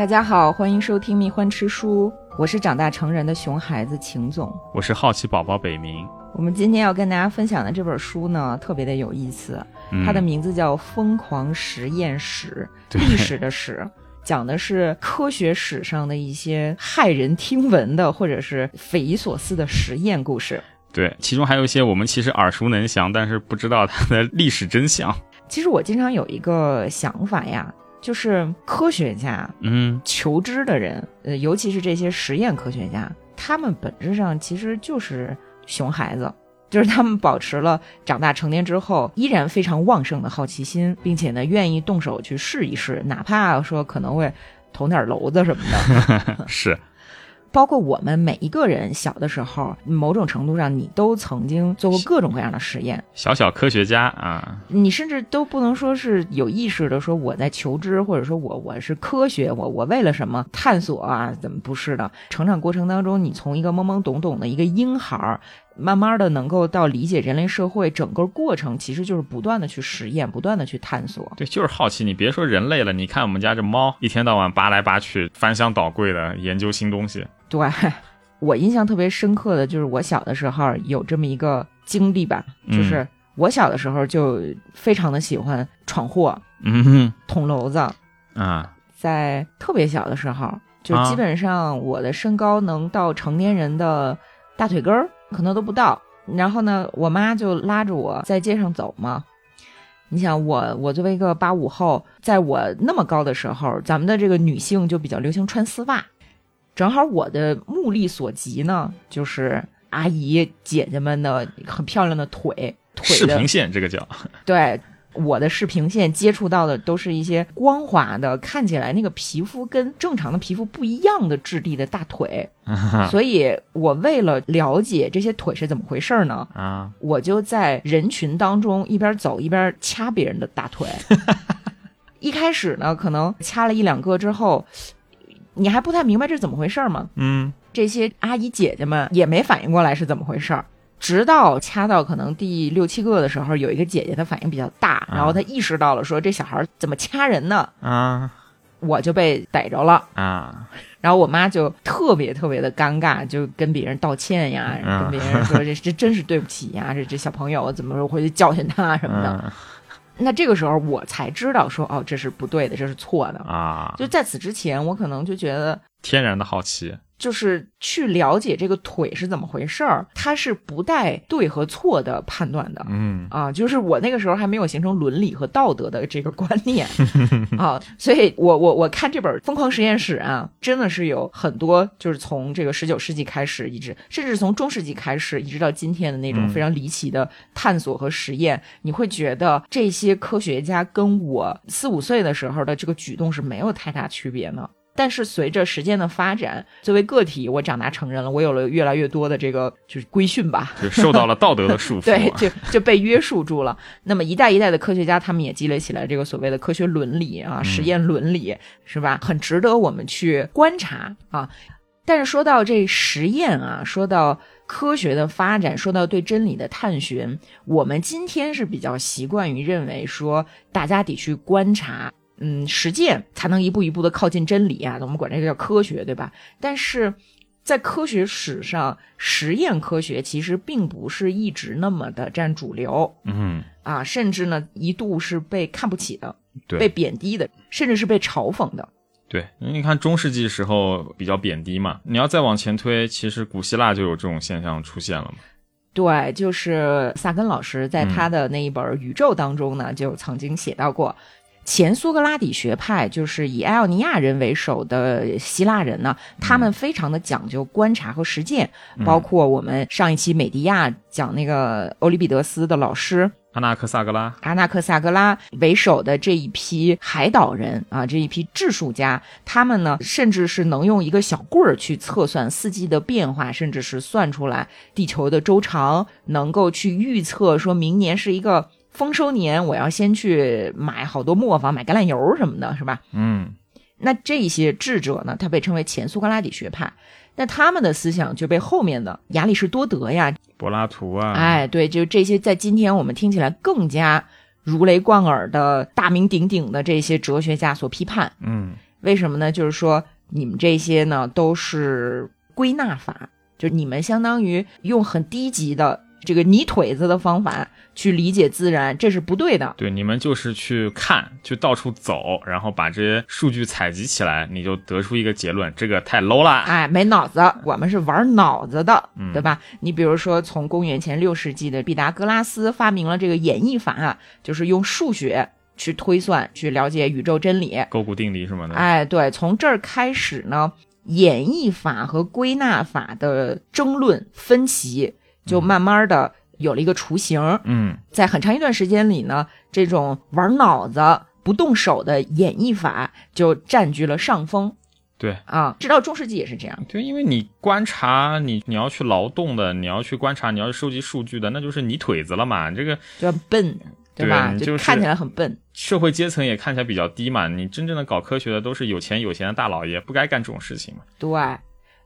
大家好，欢迎收听《蜜獾吃书》，我是长大成人的熊孩子秦总。我是好奇宝宝北冥。我们今天要跟大家分享的这本书呢，特别的有意思，嗯它的名字叫《疯狂实验史》，历史的史。讲的是科学史上的一些骇人听闻的，或者是匪夷所思的实验故事。对，其中还有一些我们其实耳熟能详，但是不知道它的历史真相。其实我经常有一个想法呀，就是科学家嗯，求知的人，呃，尤其是这些实验科学家，他们本质上其实就是熊孩子，就是他们保持了长大成年之后依然非常旺盛的好奇心，并且呢，愿意动手去试一试，哪怕说可能会捅点娄子什么的。是，包括我们每一个人小的时候，某种程度上你都曾经做过各种各样的实验，小小科学家啊，你甚至都不能说是有意识的说我在求知，或者说我我是科学，我我为了什么探索啊？怎么不是的？成长过程当中，你从一个懵懵懂懂的一个婴孩儿，慢慢的能够到理解人类社会整个过程，其实就是不断的去实验，不断的去探索。对，就是好奇。你别说人类了，你看我们家这猫，一天到晚扒来扒去，翻箱倒柜的研究新东西。对 我印象特别深刻的就是我小的时候有这么一个经历吧，就是我小的时候就非常的喜欢闯祸、嗯捅娄子。啊，在特别小的时候，就啊基本上我的身高能到成年人的大腿根儿，可能都不到。然后呢，我妈就拉着我在街上走嘛。你想我，我作为一个八五后，在我那么高的时候，咱们的这个女性就比较流行穿丝袜。正好我的目力所及呢，就是阿姨姐姐们的很漂亮的腿，腿的视频线这个叫，对，我的视频线接触到的都是一些光滑的，看起来那个皮肤跟正常的皮肤不一样的质地的大腿，所以我为了了解这些腿是怎么回事儿呢，啊，我就在人群当中一边走一边掐别人的大腿。一开始呢，可能掐了一两个之后，你还不太明白这是怎么回事吗，嗯。这些阿姨姐姐们也没反应过来是怎么回事儿，直到掐到可能第六七个的时候，有一个姐姐她反应比较大，然后她意识到了说这小孩怎么掐人呢，啊。我就被逮着了。啊，然后我妈就特别特别的尴尬，就跟别人道歉呀，嗯。跟别人说这 这真是对不起呀，这这小朋友怎么说回去教训他什么的。嗯那这个时候我才知道说哦，这是不对的，这是错的。啊，就在此之前，我可能就觉得天然的好奇。就是去了解这个腿是怎么回事儿，它是不带对和错的判断的。嗯啊，就是我那个时候还没有形成伦理和道德的这个观念 啊，所以我我我看这本《疯狂实验室》啊，真的是有很多就是从这个十九世纪开始，一直甚至从中世纪开始，一直到今天的那种嗯非常离奇的探索和实验，你会觉得这些科学家跟我四五岁的时候的这个举动是没有太大区别呢。但是随着时间的发展，作为个体，我长大成人了，我有了越来越多的这个就是规训吧，就受到了道德的束缚。对，就就被约束住了。那么一代一代的科学家，他们也积累起来这个所谓的科学伦理啊、实验伦理，是吧？很值得我们去观察啊。但是说到这实验啊，说到科学的发展，说到对真理的探寻，我们今天是比较习惯于认为说，大家得去观察。嗯，实践才能一步一步的靠近真理啊，我们管这个叫科学，对吧？但是在科学史上，实验科学其实并不是一直那么的占主流嗯，啊，甚至呢一度是被看不起的，对被贬低的，甚至是被嘲讽的。对，因为你看中世纪时候比较贬低嘛，你要再往前推，其实古希腊就有这种现象出现了嘛。对，就是萨根老师在他的那一本《宇宙》当中呢，就曾经写到过。前苏格拉底学派就是以埃奥尼亚人为首的希腊人呢，他们非常的讲究观察和实践，包括我们上一期美迪亚讲那个欧里庇得斯的老师阿纳克萨格拉，阿纳克萨格拉为首的这一批海岛人啊，这一批质数家，他们呢，甚至是能用一个小棍儿去测算四季的变化，甚至是算出来地球的周长，能够去预测说明年是一个丰收年，我要先去买好多磨坊、买橄榄油什么的，是吧？嗯那这些智者呢，他被称为前苏格拉底学派。那他们的思想就被后面的亚里士多德呀，柏拉图啊，哎，对，就这些在今天我们听起来更加如雷贯耳的大名鼎鼎的这些哲学家所批判。嗯为什么呢？就是说你们这些呢都是归纳法，就是你们相当于用很低级的这个泥腿子的方法去理解自然，这是不对的。对，你们就是去看，去到处走，然后把这些数据采集起来，你就得出一个结论，这个太 low 了。哎，没脑子，我们是玩脑子的，嗯对吧？你比如说，从公元前六世纪的毕达哥拉斯发明了这个演绎法啊，就是用数学去推算，去了解宇宙真理。勾股定理什么的，哎，对，从这儿开始呢，演绎法和归纳法的争论分歧就慢慢的有了一个雏形。嗯，在很长一段时间里呢，这种玩脑子不动手的演绎法就占据了上风对。啊。直到中世纪也是这样。对，因为你观察，你你要去劳动的，你要去观察，你要去收集数据的，那就是泥腿子了嘛。这个就很笨，对吧？对就是看起来很笨。社会阶层也看起来比较低嘛。你真正的搞科学的都是有钱有闲的大老爷，不该干这种事情嘛。对，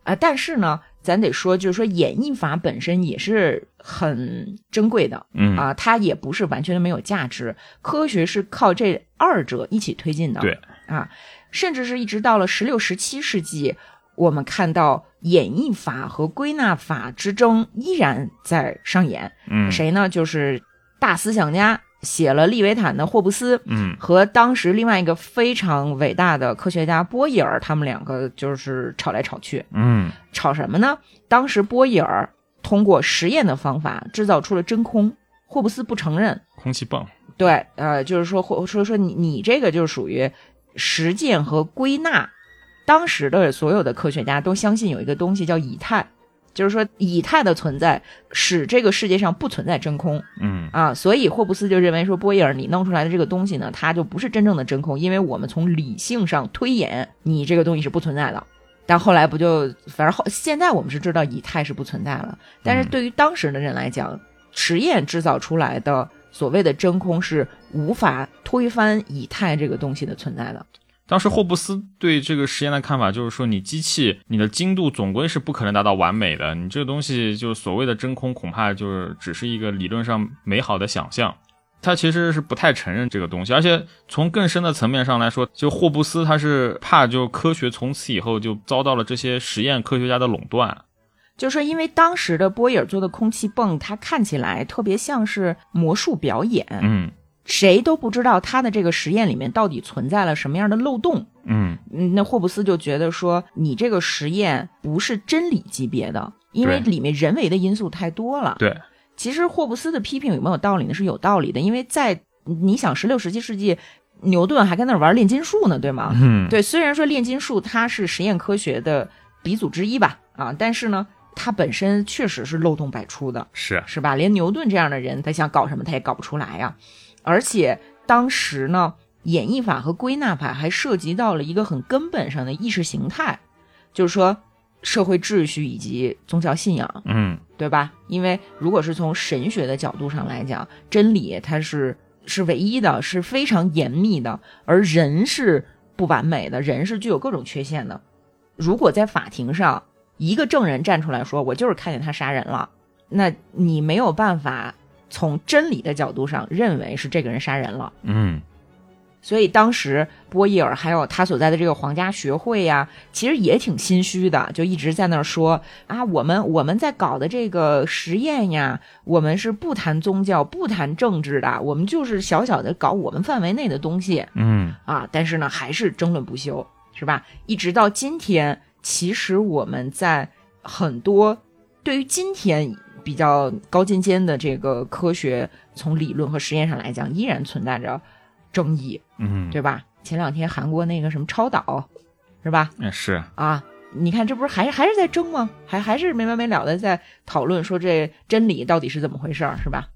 啊、但是呢，咱得说，就是说演绎法本身也是很珍贵的嗯，啊、它也不是完全的没有价值。科学是靠这二者一起推进的。对啊，甚至是一直到了十六、十七世纪，我们看到演绎法和归纳法之争依然在上演。嗯，谁呢？就是大思想家写了《利维坦》的霍布斯。嗯和当时另外一个非常伟大的科学家波义尔，他们两个就是吵来吵去，嗯吵什么呢？当时波义尔通过实验的方法制造出了真空，霍布斯不承认。空气泵，对，呃，就是说，或说说你你这个就是属于实践和归纳。当时的所有的科学家都相信有一个东西叫以太，就是说以太的存在使这个世界上不存在真空。嗯啊，所以霍布斯就认为说，波义尔你弄出来的这个东西呢，它就不是真正的真空，因为我们从理性上推演，你这个东西是不存在的。但后来不就，反正后现在我们是知道以太是不存在了，但是嗯对于当时的人来讲，实验制造出来的所谓的真空是无法推翻以太这个东西的存在的。当时霍布斯对这个实验的看法就是说，你机器你的精度总归是不可能达到完美的，你这个东西就是所谓的真空，恐怕就是只是一个理论上美好的想象。他其实是不太承认这个东西，而且从更深的层面上来说，就霍布斯他是怕就科学从此以后就遭到了这些实验科学家的垄断。就是说因为当时的波义尔做的空气泵，它看起来特别像是魔术表演，嗯谁都不知道他的这个实验里面到底存在了什么样的漏洞。嗯嗯，那霍布斯就觉得说，你这个实验不是真理级别的，因为里面人为的因素太多了。对，其实霍布斯的批评有没有道理呢？是有道理的，因为在你想十六、十七世纪，牛顿还跟那儿玩炼金术呢，对吗？嗯对，虽然说炼金术它是实验科学的鼻祖之一吧，啊，但是呢，它本身确实是漏洞百出的。是是吧？连牛顿这样的人，他想搞什么他也搞不出来呀。而且当时呢，演绎法和归纳法还涉及到了一个很根本上的意识形态，就是说社会秩序以及宗教信仰，嗯对吧？因为如果是从神学的角度上来讲，真理它是是唯一的，是非常严密的，而人是不完美的，人是具有各种缺陷的。如果在法庭上，一个证人站出来说：“我就是看见他杀人了”，那你没有办法从真理的角度上认为是这个人杀人了。嗯所以当时波义尔还有他所在的这个皇家学会呀，其实也挺心虚的，就一直在那儿说啊，我们我们在搞的这个实验呀，我们是不谈宗教、不谈政治的，我们就是小小的搞我们范围内的东西嗯啊。但是呢，还是争论不休，是吧？一直到今天，其实我们在很多对于今天比较高尖尖的这个科学，从理论和实验上来讲，依然存在着争议。嗯，对吧？前两天韩国那个什么超导，是吧？嗯是啊，你看这不是还还是在争吗？还还是没完没了的在讨论说这真理到底是怎么回事儿，是吧？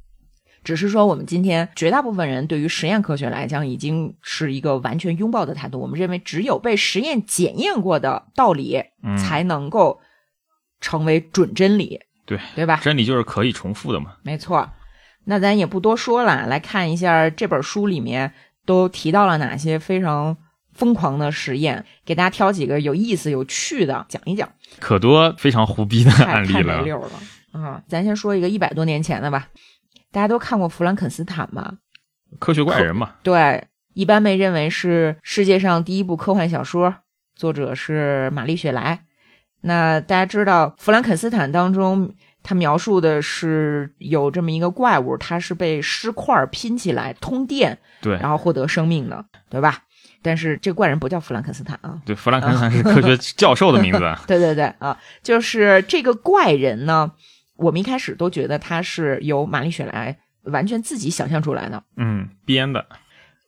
只是说我们今天绝大部分人对于实验科学来讲，已经是一个完全拥抱的态度。我们认为只有被实验检验过的道理，嗯才能够成为准真理，对对吧？真理就是可以重复的嘛。没错，那咱也不多说了，来看一下这本书里面都提到了哪些非常疯狂的实验，给大家挑几个有意思、有趣的讲一讲，可多非常胡逼的案例太没了。溜了啊！咱先说一个一百多年前的吧，大家都看过弗兰肯斯坦吧？科学怪人嘛，对，一般被认为是世界上第一部科幻小说，作者是玛丽雪莱。那大家知道《弗兰肯斯坦》当中，他描述的是有这么一个怪物，它是被尸块拼起来通电，对然后获得生命的，对吧？但是这怪人不叫弗兰肯斯坦啊，对，弗兰肯斯坦是科学教授的名字。对对对啊，就是这个怪人呢，我们一开始都觉得他是由玛丽雪莱完全自己想象出来的。嗯，编的。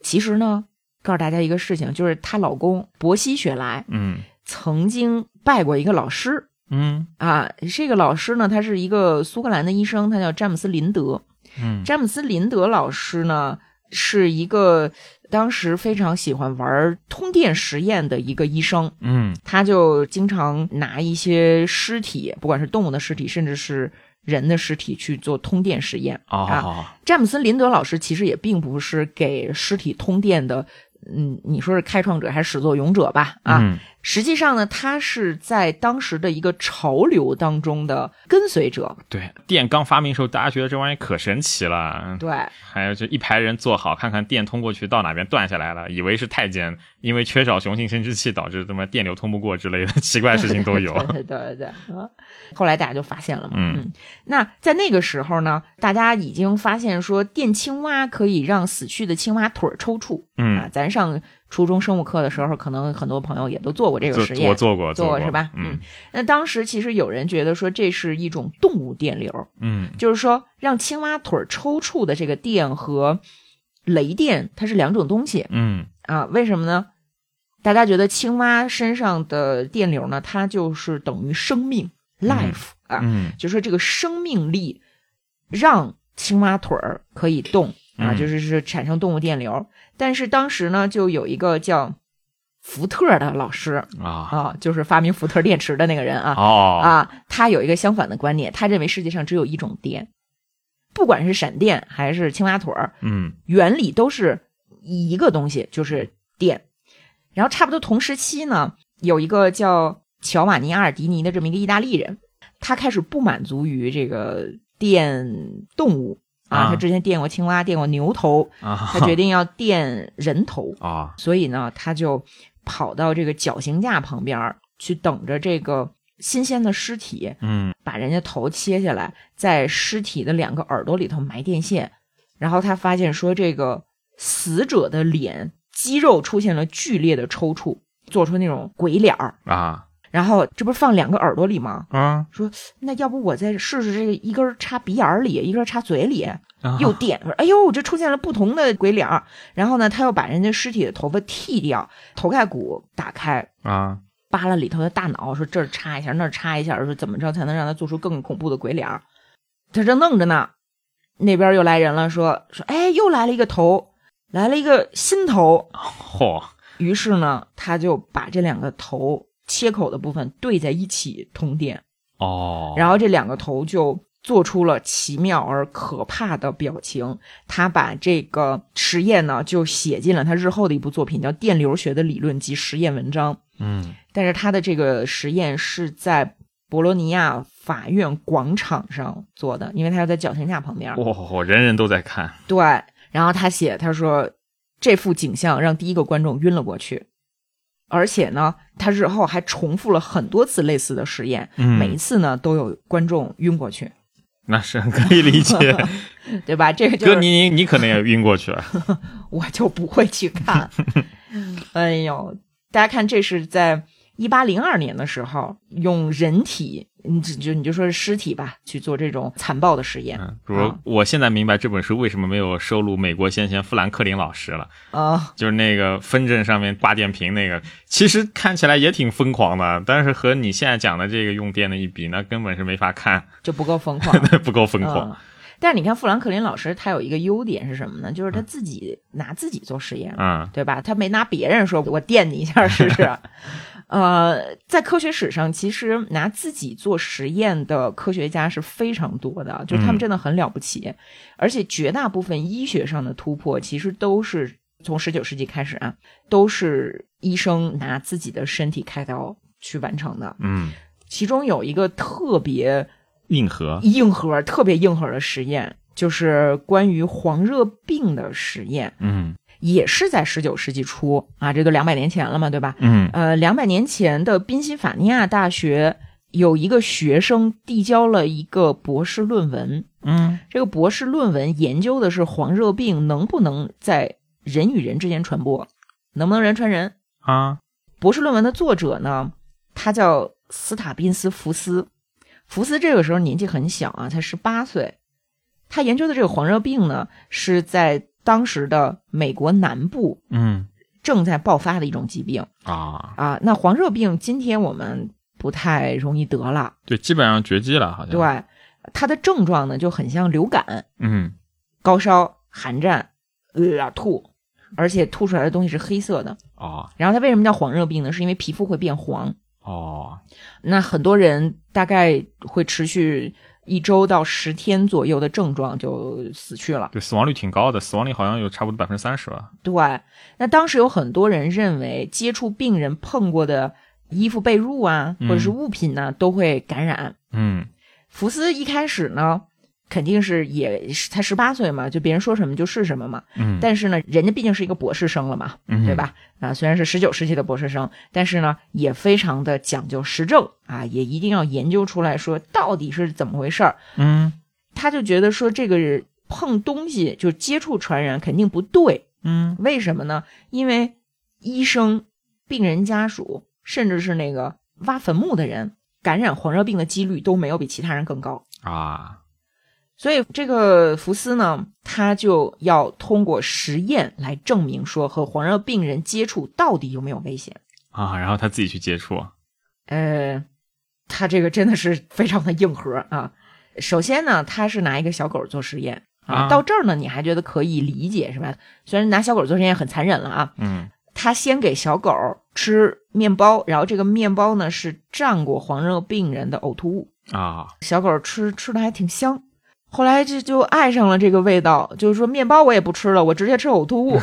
其实呢，告诉大家一个事情，就是她老公伯西雪莱嗯曾经拜过一个老师嗯啊，这个老师呢，他是一个苏格兰的医生，他叫詹姆斯林德。嗯詹姆斯林德老师呢，是一个当时非常喜欢玩通电实验的一个医生。嗯他就经常拿一些尸体，不管是动物的尸体，甚至是人的尸体去做通电实验。啊哦，詹姆斯林德老师其实也并不是给尸体通电的，嗯，你说是开创者还是始作俑者吧？啊，嗯实际上呢，他是在当时的一个潮流当中的跟随者。对，电刚发明的时候，大家觉得这玩意可神奇了。对，还有就一排人坐好，看看电通过去到哪边断下来了，以为是太监因为缺少雄性生殖器导致他妈电流通不过之类的奇怪事情都有。对对对对啊！后来大家就发现了嘛，嗯。那在那个时候呢，大家已经发现说电青蛙可以让死去的青蛙腿儿抽搐。嗯。啊嗯，，咱上初中生物课的时候，可能很多朋友也都做过这个实验。我。做过，过做过。是吧？嗯。那当时其实有人觉得说这是一种动物电流，嗯。就是说让青蛙腿儿抽搐的这个电和雷电它是两种东西。嗯。啊？为什么呢？大家觉得青蛙身上的电流呢，它就是等于生命 life 啊，嗯。就说这个生命力让青蛙腿儿可以动啊，嗯。就是是产生动物电流。但是当时呢，就有一个叫福特的老师啊。啊，就是发明福特电池的那个人啊，哦。啊，他有一个相反的观点，他认为世界上只有一种电，不管是闪电还是青蛙腿儿，嗯。原理都是一个东西，就是电。然后差不多同时期呢，有一个叫乔瓦尼·阿尔迪尼的这么一个意大利人，他开始不满足于这个电动物啊，啊。他之前电过青蛙，电过牛头，啊，他决定要电人头，啊。所以呢，他就跑到这个绞刑架旁边去等着这个新鲜的尸体，嗯。把人家头切下来，在尸体的两个耳朵里头埋电线，然后他发现说这个死者的脸肌肉出现了剧烈的抽搐，做出那种鬼脸儿。啊然后这不是放两个耳朵里吗？啊说那要不我再试试这个一根插鼻眼里，一根插嘴里，啊又电，哎呦，这出现了不同的鬼脸儿。然后呢，他又把人家尸体的头发剃掉，头盖骨打开，啊扒拉里头的大脑，说这儿插一下，那儿插一下，说怎么着才能让他做出更恐怖的鬼脸儿？他正弄着呢，那边又来人了，说说，哎，又来了一个头，来了一个新头。嚯于是呢，他就把这两个头切口的部分对在一起通电，哦，然后这两个头就做出了奇妙而可怕的表情。他把这个实验呢，就写进了他日后的一部作品，叫《电流学的理论及实验文章》。嗯但是他的这个实验是在博罗尼亚法院广场上做的，因为他要在绞刑架旁边。嚯，人人都在看，对，然后他写，他说这幅景象让第一个观众晕了过去，而且呢，他日后还重复了很多次类似的实验，嗯每一次呢都有观众晕过去，那是可以理解。对吧？这个就哥，你你你可能也晕过去了。我就不会去看。哎呦，大家看，这是在一八零二年的时候，用人体，你就就你就说是尸体吧，去做这种残暴的实验。嗯，比如我现在明白这本书为什么没有收录美国先贤富兰克林老师了，啊、就是那个分镇上面挂电瓶那个，其实看起来也挺疯狂的，但是和你现在讲的这个用电的一比，那根本是没法看，就不够疯狂。不够疯狂。嗯但是你看，富兰克林老师他有一个优点是什么呢？就是他自己拿自己做实验，嗯对吧？他没拿别人说我电你一下试试。呃，在科学史上，其实拿自己做实验的科学家是非常多的，就是他们真的很了不起。而且绝大部分医学上的突破，其实都是从十九世纪开始啊，都是医生拿自己的身体开刀去完成的。嗯，其中有一个特别硬核硬核、特别硬核的实验，就是关于黄热病的实验。嗯也是在十九世纪初啊，这都两百年前了嘛，对吧？嗯呃，两百年前的宾夕法尼亚大学有一个学生递交了一个博士论文，嗯这个博士论文研究的是黄热病能不能在人与人之间传播，能不能人传人。啊博士论文的作者呢，他叫斯塔宾斯福斯。福斯这个时候年纪很小啊，才十八岁。他研究的这个黄热病呢，是在当时的美国南部嗯正在爆发的一种疾病啊，啊。那黄热病今天我们不太容易得了，对，基本上绝迹了，好像。对，它的症状呢就很像流感，嗯高烧、寒战、呃吐，而且吐出来的东西是黑色的。哦然后它为什么叫黄热病呢？是因为皮肤会变黄。哦那很多人大概会持续一周到十天左右的症状就死去了。对，死亡率挺高的，死亡率好像有差不多百分之三十吧。对，那当时有很多人认为接触病人碰过的衣服、被褥啊，或者是物品呢，都会感染。嗯福斯一开始呢，肯定是也是才十八岁嘛，就别人说什么就是什么嘛。嗯，但是呢，人家毕竟是一个博士生了嘛，嗯对？吧？啊，虽然是十九世纪的博士生，但是呢，也非常的讲究实证啊，也一定要研究出来说到底是怎么回事儿。嗯他就觉得说这个碰东西就接触传染肯定不对，嗯为什么呢？因为医生、病人家属，甚至是那个挖坟墓的人，感染黄热病的几率都没有比其他人更高。啊所以这个福斯呢，他就要通过实验来证明说和黄热病人接触到底有没有危险。啊，然后他自己去接触。呃，他这个真的是非常的硬核啊。首先呢，他是拿一个小狗做实验啊，啊到这儿呢，你还觉得可以理解是吧？虽然拿小狗做实验很残忍了啊，嗯他先给小狗吃面包，然后这个面包呢是蘸过黄热病人的呕吐物，啊小狗吃吃的还挺香。后来这就爱上了这个味道，就是说面包我也不吃了，我直接吃呕吐物。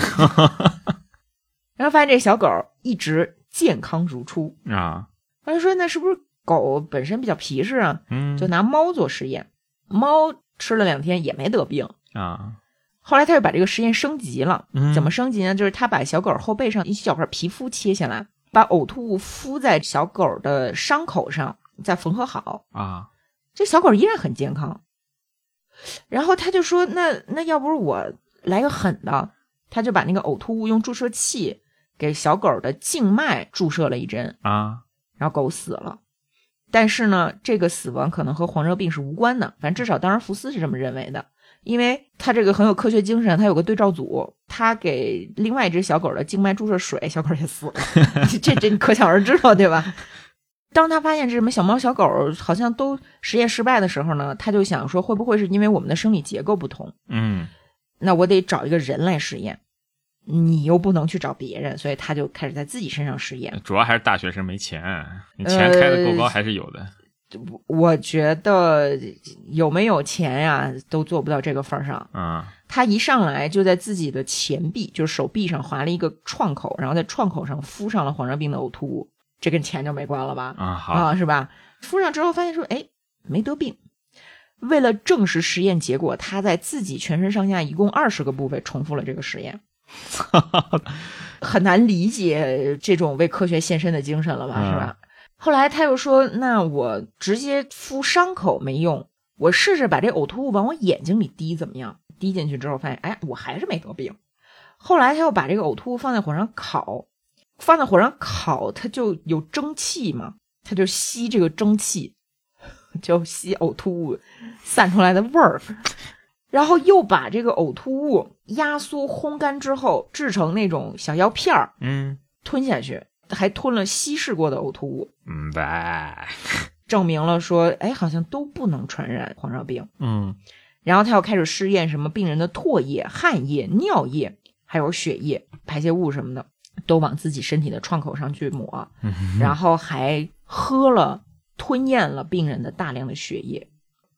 然后发现这小狗一直健康如初。啊后来说那是不是狗本身比较皮实啊？嗯就拿猫做实验，猫吃了两天也没得病。啊后来他又把这个实验升级了，嗯怎么升级呢？就是他把小狗后背上一小块皮肤切下来，把呕吐物敷在小狗的伤口上，再缝合好。啊这小狗依然很健康。然后他就说：“那那要不是我来个狠的，他就把那个呕吐物用注射器给小狗的静脉注射了一针，啊然后狗死了。但是呢，这个死亡可能和黄热病是无关的，反正至少当时福斯是这么认为的，因为他这个很有科学精神，他有个对照组，他给另外一只小狗的静脉注射水，小狗也死了，这这你可想而知了，对吧？当他发现这什么小猫小狗好像都实验失败的时候呢，他就想说，会不会是因为我们的生理结构不同？嗯那我得找一个人来实验，你又不能去找别人，所以他就开始在自己身上实验。主要还是大学生没钱，你钱开的够高还是有的。我觉得有没有钱呀，都做不到这个份儿上。啊他一上来就在自己的前臂，就是手臂上划了一个创口，然后在创口上敷上了黄热病的呕吐物，这跟钱就没关了吧？啊好啊，是吧？敷上之后发现说，哎，没得病。为了证实实验结果，他在自己全身上下一共二十个部位重复了这个实验。很难理解这种为科学献身的精神了吧，嗯是吧？后来他又说：“那我直接敷伤口没用，我试试把这呕吐物往我眼睛里滴，怎么样？滴进去之后发现，哎，我还是没得病。后来他又把这个呕吐物放在火上烤，放在火上烤，它就有蒸汽嘛，它就吸这个蒸汽，就吸呕吐物散出来的味儿。然后又把这个呕吐物压缩烘干之后，制成那种小药片儿，嗯。吞下去，还吞了稀释过的呕吐物，嗯呗 证明了说，哎，好像都不能传染黄热病。嗯。然后他又开始试验什么病人的唾液、汗液、尿液，还有血液、排泄物什么的，都往自己身体的创口上去抹，嗯然后还喝了、吞咽了病人的大量的血液，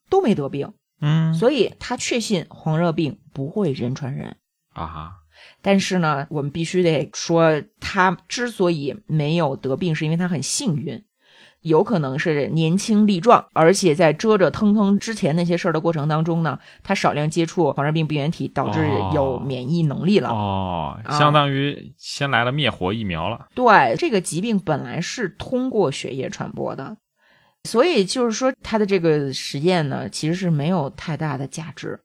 都没得病。嗯所以他确信黄热病不会人传人。啊但是呢，我们必须得说，他之所以没有得病，是因为他很幸运。有可能是年轻力壮，而且在遮着腾腾之前那些事儿的过程当中呢，他少量接触黄热病病原体，导致有免疫能力了。哦，啊相当于先来了灭活疫苗了。对，这个疾病本来是通过血液传播的，所以就是说他的这个实验呢，其实是没有太大的价值，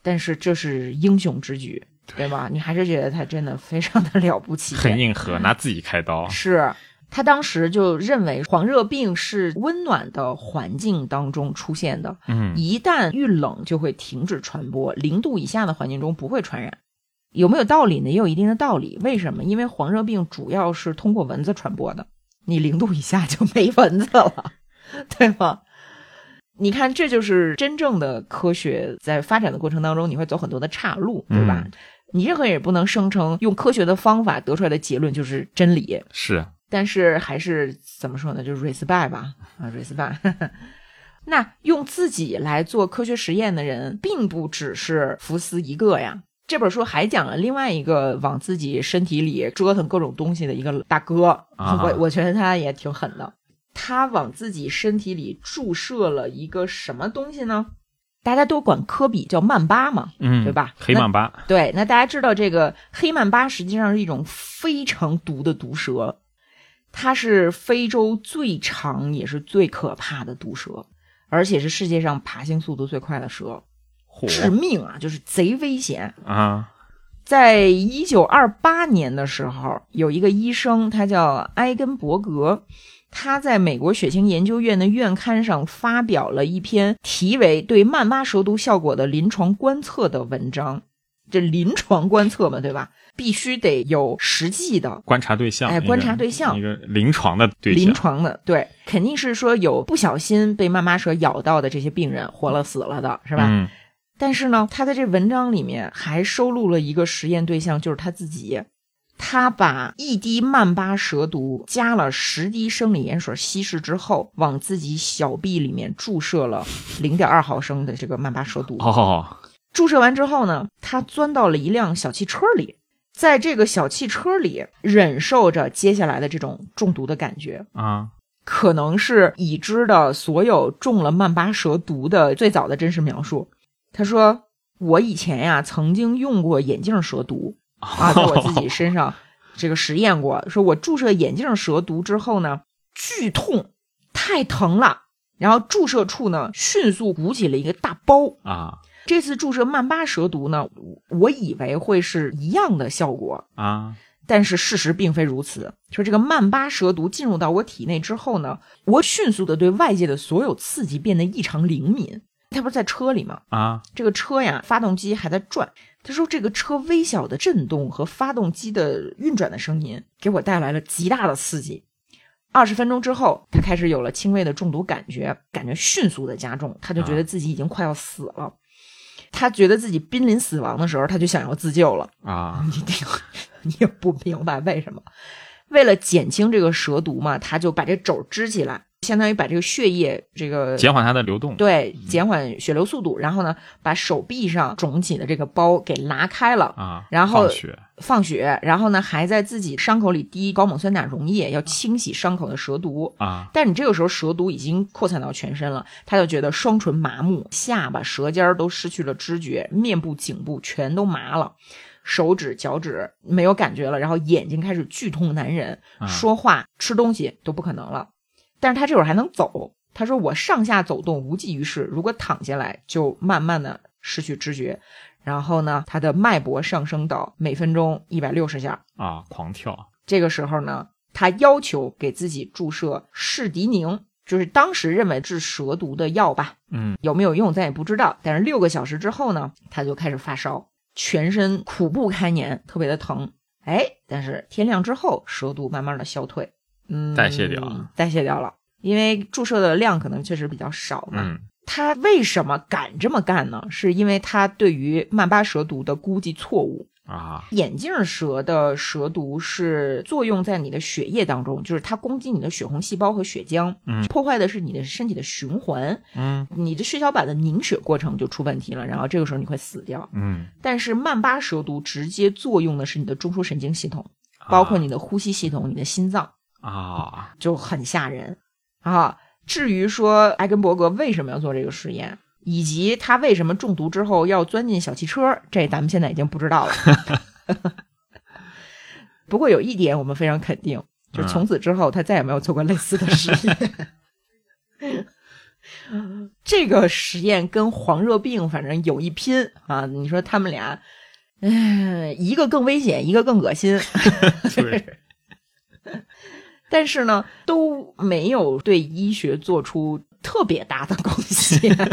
但是这是英雄之举，对吧？你还是觉得他真的非常的了不起，很硬核，拿自己开刀。是他当时就认为黄热病是温暖的环境当中出现的，嗯，一旦遇冷就会停止传播，零度以下的环境中不会传染。有没有道理呢？也有一定的道理。为什么？因为黄热病主要是通过蚊子传播的，你零度以下就没蚊子了，对吗？你看，这就是真正的科学在发展的过程当中，你会走很多的岔路，对吧？嗯你任何人也不能声称用科学的方法得出来的结论就是真理，是但是还是怎么说呢？就是 respect 吧，啊，respect。那用自己来做科学实验的人，并不只是福斯一个呀。这本书还讲了另外一个往自己身体里折腾各种东西的一个大哥，啊我我觉得他也挺狠的。他往自己身体里注射了一个什么东西呢？大家都管科比叫曼巴嘛，嗯，对吧黑曼巴，对，那大家知道这个黑曼巴实际上是一种非常毒的毒蛇，它是非洲最长也是最可怕的毒蛇，而且是世界上爬行速度最快的蛇，致命啊，就是贼危险。啊，在一九二八年的时候，有一个医生，他叫埃根伯格，他在美国血清研究院的院刊上发表了一篇题为《对曼巴蛇毒效果的临床观测》的文章。这临床观测嘛，对吧？必须得有实际的观察对象，哎观察对象一个临床的对象，临床的，对，肯定是说有不小心被曼巴蛇咬到的这些病人活了死了的，是吧？嗯，但是呢，他在这文章里面还收录了一个实验对象，就是他自己。他把一滴曼巴蛇毒加了十滴生理盐水稀释之后，往自己小臂里面注射了零点二毫升的这个曼巴蛇毒。哦，注射完之后呢，他钻到了一辆小汽车里，在这个小汽车里忍受着接下来的这种中毒的感觉。啊，可能是已知的所有中了曼巴蛇毒的最早的真实描述。他说：“我以前呀曾经用过眼镜蛇毒 啊，在我自己身上这个实验过。说我注射眼镜蛇毒之后呢，剧痛，太疼了。然后注射处呢迅速鼓起了一个大包。啊这次注射曼巴蛇毒呢，我以为会是一样的效果，啊，但是事实并非如此。说这个曼巴蛇毒进入到我体内之后呢，我迅速的对外界的所有刺激变得异常灵敏。他不是在车里吗？啊，这个车呀，发动机还在转。他说，这个车微小的震动和发动机的运转的声音，给我带来了极大的刺激。二十分钟之后，他开始有了轻微的中毒感觉，感觉迅速的加重，他就觉得自己已经快要死了。他觉得自己濒临死亡的时候，他就想要自救了。啊，你听，你也不明白为什么。为了减轻这个蛇毒嘛，他就把这肘支起来，相当于把这个血液这个减缓它的流动，对减缓血流速度，然后呢，把手臂上肿起的这个包给拉开了，啊，然后放血。放血，然后呢，还在自己伤口里滴高锰酸钾溶液，要清洗伤口的蛇毒。啊，但你这个时候蛇毒已经扩散到全身了，他就觉得双唇麻木，下巴、舌尖儿都失去了知觉，面部、颈部全都麻了，手指、脚趾没有感觉了，然后眼睛开始剧痛难忍，啊。说话、吃东西都不可能了。但是他这会儿还能走，他说我上下走动无济于事，如果躺下来就慢慢的失去知觉。然后呢，他的脉搏上升到每分钟一百六十下，啊，狂跳，这个时候呢，他要求给自己注射士迪宁，就是当时认为治蛇毒的药吧，嗯，有没有用咱也不知道。但是六个小时之后呢，他就开始发烧，全身苦不堪言，特别的疼。哎，但是天亮之后，蛇毒慢慢的消退，嗯，代谢掉了，代谢掉了，因为注射的量可能确实比较少嘛。嗯，他为什么敢这么干呢？是因为他对于曼巴蛇毒的估计错误。啊，眼镜蛇的蛇毒是作用在你的血液当中，就是它攻击你的血红细胞和血浆，嗯。破坏的是你的身体的循环，嗯。你的血小板的凝血过程就出问题了，然后这个时候你会死掉。嗯，但是曼巴蛇毒直接作用的是你的中枢神经系统，啊。包括你的呼吸系统、你的心脏，啊，就很吓人。啊。至于说艾根伯格为什么要做这个实验，以及他为什么中毒之后要钻进小汽车，这咱们现在已经不知道了。不过有一点我们非常肯定，就是从此之后他再也没有做过类似的实验。这个实验跟黄热病反正有一拼啊！你说他们俩，嗯，一个更危险，一个更恶心。对。但是呢，都没有对医学做出特别大的贡献。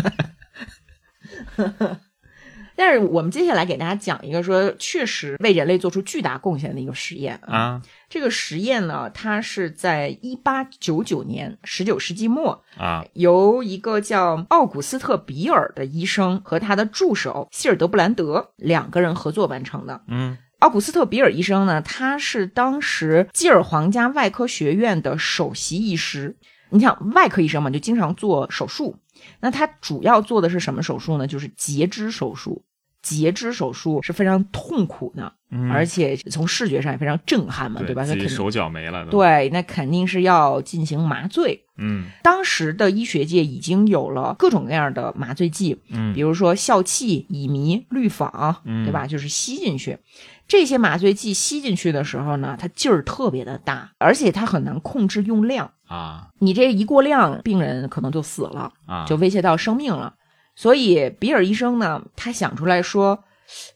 但是我们接下来给大家讲一个说确实为人类做出巨大贡献的一个实验啊。这个实验呢，它是在一八九九年，十九世纪末啊，由一个叫奥古斯特·比尔的医生和他的助手希尔德布兰德两个人合作完成的。嗯。奥古斯特·比尔医生呢，他是当时基尔皇家外科学院的首席医师。你想，外科医生嘛，就经常做手术。那他主要做的是什么手术呢？就是截肢手术。截肢手术是非常痛苦的，而且从视觉上也非常震撼嘛，对吧？那肯定手脚没了。对，那肯定是要进行麻醉。嗯，当时的医学界已经有了各种各样的麻醉剂，嗯，比如说笑气、乙醚、氯仿，对吧？就是吸进去。这些麻醉剂吸进去的时候呢，它劲儿特别的大，而且它很难控制用量啊。你这一过量，病人可能就死了啊，就威胁到生命了。所以比尔医生呢，他想出来说，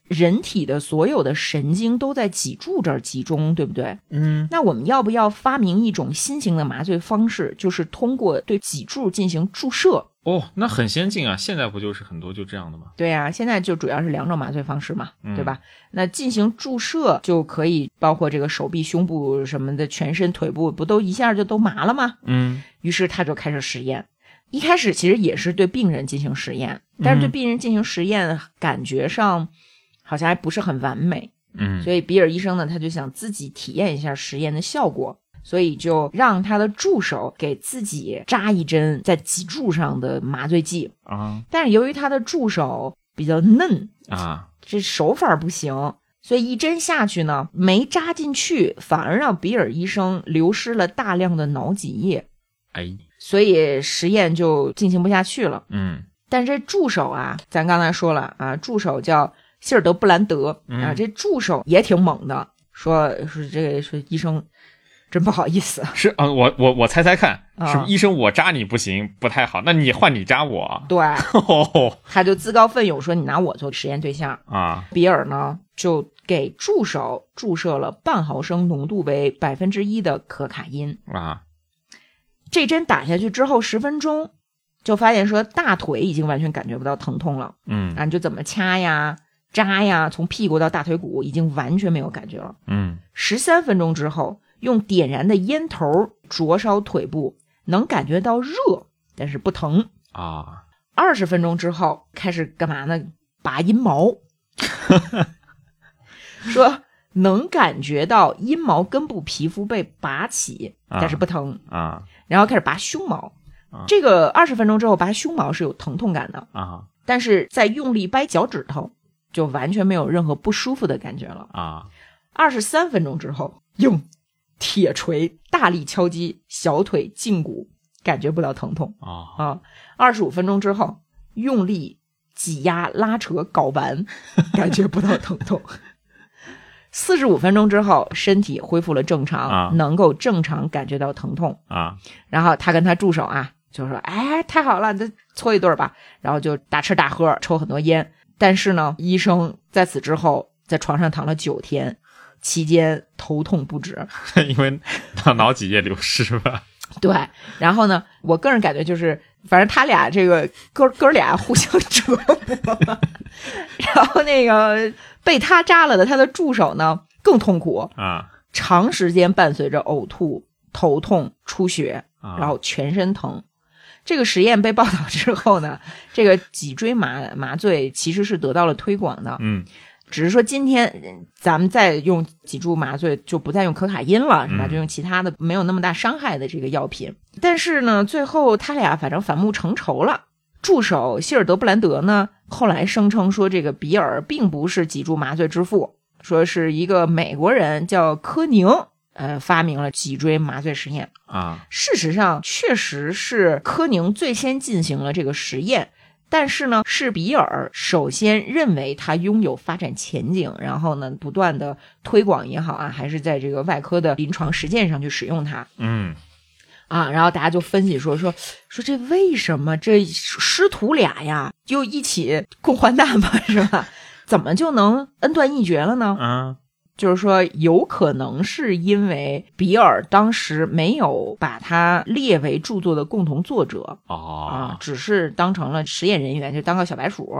人体的所有的神经都在脊柱这儿集中，对不对？嗯，那我们要不要发明一种新型的麻醉方式，就是通过对脊柱进行注射？哦，那很先进啊！现在不就是很多就这样的吗？对呀，现在就主要是两种麻醉方式嘛，对吧？那进行注射就可以包括这个手臂、胸部什么的，全身、腿部不都一下就都麻了吗？嗯，于是他就开始实验。一开始其实也是对病人进行实验，但是对病人进行实验，感觉上好像还不是很完美。嗯，所以比尔医生呢，他就想自己体验一下实验的效果。所以就让他的助手给自己扎一针在脊柱上的麻醉剂啊，但是由于他的助手比较嫩啊，这手法不行，所以一针下去呢没扎进去，反而让比尔医生流失了大量的脑脊液，哎，所以实验就进行不下去了。嗯，但这助手啊，咱刚才说了啊，助手叫希尔德布兰德啊，这助手也挺猛的，说说这个说医生。真不好意思，是啊，我我我猜猜看，是医生我扎你不行，不太好，那你换你扎我，对，他就自告奋勇说你拿我做实验对象。啊。比尔呢就给助手注射了半毫升浓度为百分之一的可卡因。啊，这针打下去之后十分钟，就发现说大腿已经完全感觉不到疼痛了，嗯，啊，就怎么掐呀扎呀，从屁股到大腿骨已经完全没有感觉了，嗯，十三分钟之后。用点燃的烟头灼烧腿部，能感觉到热，但是不疼啊。二十分钟之后开始干嘛呢？拔阴毛，说能感觉到阴毛根部皮肤被拔起，但是不疼啊。然后开始拔胸毛，这个二十分钟之后拔胸毛是有疼痛感的啊，但是在用力掰脚趾头就完全没有任何不舒服的感觉了啊。二十三分钟之后用。铁锤大力敲击小腿胫骨，感觉不到疼痛啊啊！二十五分钟之后，用力挤压拉扯睾丸，感觉不到疼痛。四十五分钟之后，身体恢复了正常，能够正常感觉到疼痛啊。然后他跟他助手啊，就说：“哎，太好了，再搓一顿吧。”然后就大吃大喝，抽很多烟。但是呢，医生在此之后在床上躺了九天。期间头痛不止，因为脑脑脊液流失吧。对，然后呢，我个人感觉就是，反正他俩这个哥哥俩互相折磨。然后那个被他扎了的他的助手呢更痛苦啊，长时间伴随着呕吐、头痛、出血，然后全身疼。这个实验被报道之后呢，这个脊椎麻麻醉其实是得到了推广的。嗯。只是说今天咱们再用脊柱麻醉就不再用可卡因了，是吧？就用其他的没有那么大伤害的这个药品。但是呢，最后他俩反正反目成仇了。助手希尔德布兰德呢，后来声称说这个比尔并不是脊柱麻醉之父，说是一个美国人叫科宁呃，发明了脊椎麻醉实验。啊，事实上，确实是科宁最先进行了这个实验，但是呢，是比尔首先认为它拥有发展前景，然后呢，不断的推广也好啊，还是在这个外科的临床实践上去使用它。嗯啊，然后大家就分析说说说这为什么这师徒俩呀就一起共患难嘛，是吧？怎么就能恩断义绝了呢？啊就是说，有可能是因为比尔当时没有把他列为著作的共同作者啊哦，只是当成了实验人员，就当个小白鼠。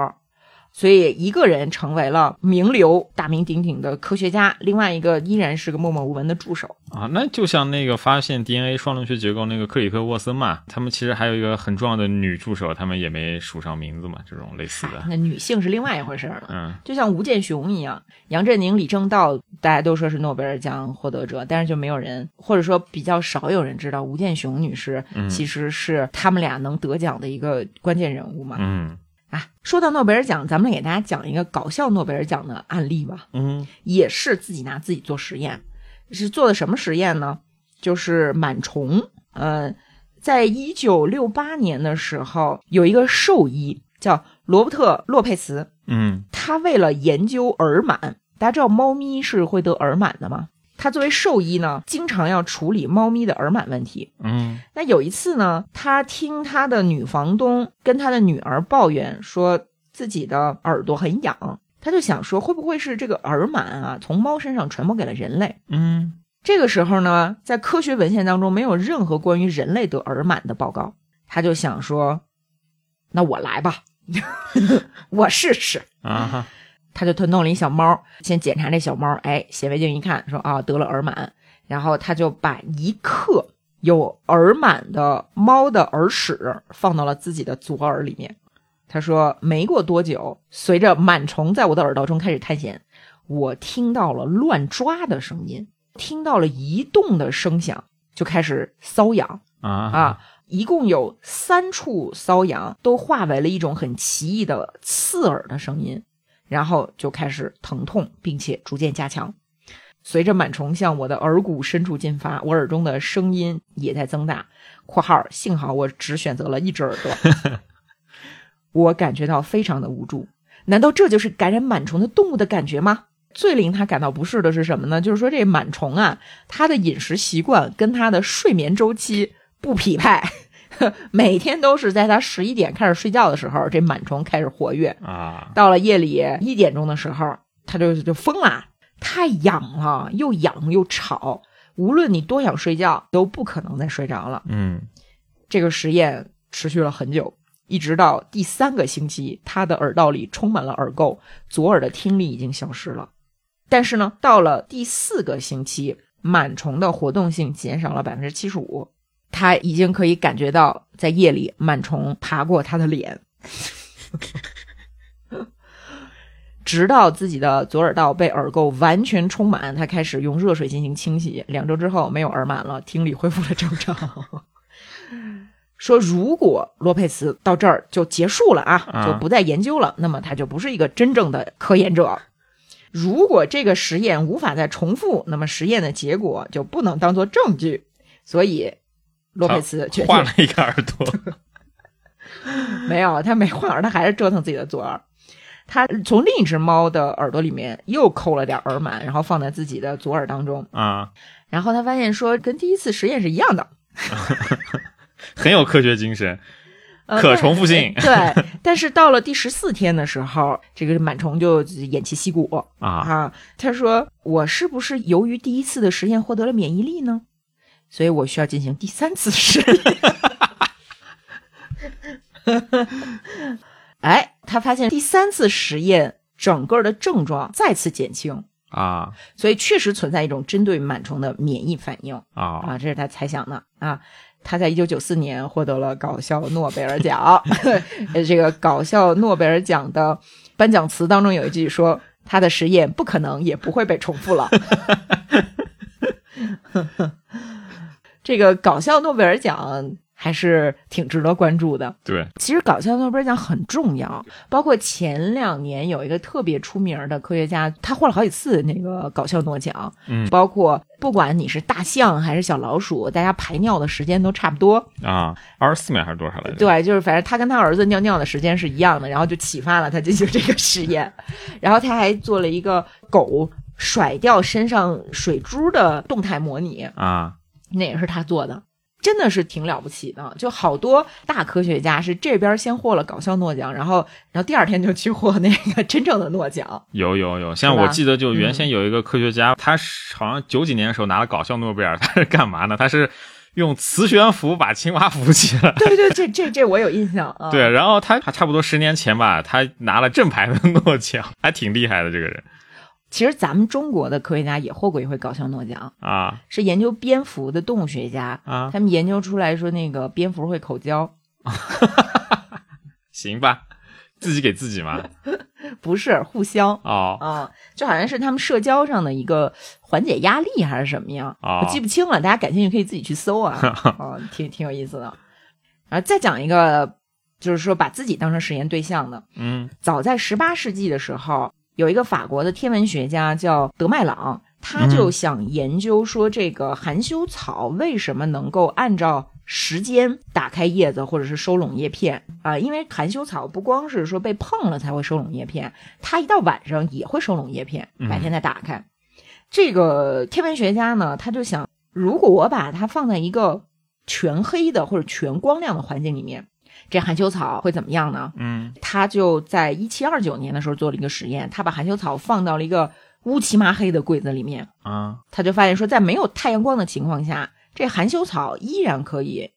所以一个人成为了名流、大名鼎鼎的科学家，另外一个依然是个默默无闻的助手。啊，那就像那个发现 DNA 双螺旋结构那个克里克沃森嘛，他们其实还有一个很重要的女助手，他们也没署上名字嘛，这种类似的。那女性是另外一回事儿了。嗯就像吴健雄一样，杨振宁、李政道，大家都说是诺贝尔奖获得者，但是就没有人，或者说比较少有人知道吴健雄女士嗯其实是他们俩能得奖的一个关键人物嘛。嗯啊，说到诺贝尔奖，咱们给大家讲一个搞笑诺贝尔奖的案例吧，嗯也是自己拿自己做实验，是做的什么实验呢？就是螨虫。呃，在一九六八年的时候，有一个兽医叫罗伯特·洛佩茨，嗯他为了研究耳螨，大家知道猫咪是会得耳螨的吗？他作为兽医呢，经常要处理猫咪的耳螨问题。嗯那有一次呢，他听他的女房东跟他的女儿抱怨说自己的耳朵很痒，他就想说会不会是这个耳螨啊从猫身上传播给了人类？嗯这个时候呢，在科学文献当中没有任何关于人类得耳螨的报告，他就想说，那我来吧，我试试。啊哈他就他弄了一小猫，先检查这小猫，哎，显微镜一看，说啊得了耳螨，然后他就把一克有耳螨的猫的耳屎放到了自己的左耳里面。他说，没过多久，随着螨虫在我的耳道中开始探险，我听到了乱抓的声音，听到了移动的声响，就开始瘙痒。啊啊，一共有三处瘙痒都化为了一种很奇异的刺耳的声音，然后就开始疼痛，并且逐渐加强。随着螨虫向我的耳骨深处进发，我耳中的声音也在增大。（括号幸好我只选择了一只耳朵。）我感觉到非常的无助。难道这就是感染螨虫的动物的感觉吗？最令他感到不适的是什么呢？就是说这螨虫啊，它的饮食习惯跟它的睡眠周期不匹配，每天都是在他十一点开始睡觉的时候，这螨虫开始活跃，啊。到了夜里一点钟的时候，他就就疯了，太痒了，又痒又吵，无论你多想睡觉，都不可能再睡着了。嗯。这个实验持续了很久，一直到第三个星期，他的耳道里充满了耳垢，左耳的听力已经消失了。但是呢，到了第四个星期，螨虫的活动性减少了百分之七十五，他已经可以感觉到在夜里螨虫爬过他的脸。直到自己的左耳道被耳垢完全充满，他开始用热水进行清洗。两周之后，没有耳螨了，听力恢复了正常。说如果洛佩茨到这儿就结束了啊，啊就不再研究了，那么他就不是一个真正的科研者。如果这个实验无法再重复，那么实验的结果就不能当做证据。所以，洛佩茨决换了一个耳朵。没有，他没换耳，他还是折腾自己的左耳。他从另一只猫的耳朵里面又抠了点耳螨，然后放在自己的左耳当中。啊，然后他发现说，跟第一次实验是一样的，很有科学精神。呃可重复性但对，但是到了第十四天的时候，这个螨虫就偃旗息鼓啊啊。他说：“我是不是由于第一次的实验获得了免疫力呢？所以我需要进行第三次实验。”哎，他发现第三次实验整个的症状再次减轻，啊所以确实存在一种针对螨虫的免疫反应。啊啊，这是他猜想的啊。他在一九九四年获得了搞笑诺贝尔奖。呃这个搞笑诺贝尔奖的颁奖词当中有一句说：“他的实验不可能也不会被重复了。”这个搞笑诺贝尔奖还是挺值得关注的。对，其实搞笑诺贝尔奖很重要，包括前两年有一个特别出名的科学家，他获了好几次那个搞笑诺奖。嗯包括不管你是大象还是小老鼠，大家排尿的时间都差不多。啊，二十四秒还是多少来着？，对，就是反正他跟他儿子尿尿的时间是一样的，然后就启发了他进行这个实验。然后他还做了一个狗甩掉身上水珠的动态模拟，啊，那也是他做的。真的是挺了不起的，就好多大科学家是这边先获了搞笑诺奖，然后然后第二天就去获那个真正的诺奖。有有有，像我记得就原先有一个科学家，他是好像九几年的时候拿了搞笑诺贝尔，他是干嘛呢？他是用磁悬浮把青蛙浮起来。对对，这这这我有印象啊。对，然后他他差不多十年前吧，他拿了正牌的诺奖，还挺厉害的这个人其实咱们中国的科学家也获过一回搞笑诺奖，啊。是研究蝙蝠的动物学家，啊，他们研究出来说那个蝙蝠会口交，行吧，自己给自己吗。不是互相。哦。啊，就好像是他们社交上的一个缓解压力还是什么样，哦。我记不清了，大家感兴趣可以自己去搜啊，啊，挺挺有意思的。然后再讲一个，就是说把自己当成实验对象的，嗯。早在十八世纪的时候，有一个法国的天文学家叫德麦朗，他就想研究说这个含羞草为什么能够按照时间打开叶子或者是收拢叶片啊、因为含羞草不光是说被碰了才会收拢叶片，它一到晚上也会收拢叶片，嗯白天再打开。这个天文学家呢，他就想，如果我把它放在一个全黑的或者全光亮的环境里面，这含羞草会怎么样呢？嗯。他就在一七二九年的时候做了一个实验，他把含羞草放到了一个乌漆麻黑的柜子里面，啊，他就发现说，在没有太阳光的情况下，这含羞草依然可以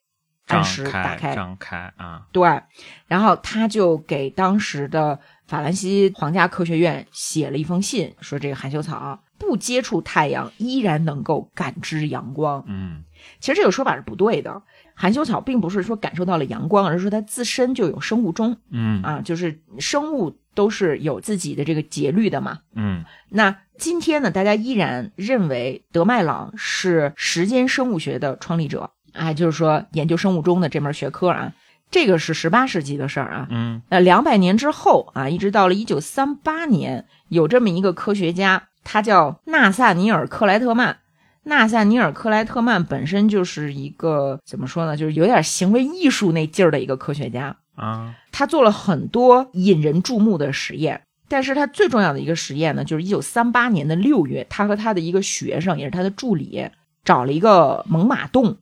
按张时打开。张开啊，对，然后他就给当时的法兰西皇家科学院写了一封信，说这个含羞草不接触太阳依然能够感知阳光。嗯。其实这个说法是不对的，含羞草并不是说感受到了阳光，而是说它自身就有生物钟。嗯啊，就是生物都是有自己的这个节律的嘛。嗯那今天呢，大家依然认为德麦朗是时间生物学的创立者啊，就是说研究生物钟的这门学科啊，这个是十八世纪的事儿啊。嗯呃，两百年之后啊，一直到了一九三八年，有这么一个科学家，他叫纳萨尼尔·克莱特曼。纳萨尼尔·克莱特曼本身就是一个怎么说呢，就是有点行为艺术那劲儿的一个科学家。啊他做了很多引人注目的实验，但是他最重要的一个实验呢，就是一九三八年的六月，他和他的一个学生，也是他的助理，找了一个猛犸洞，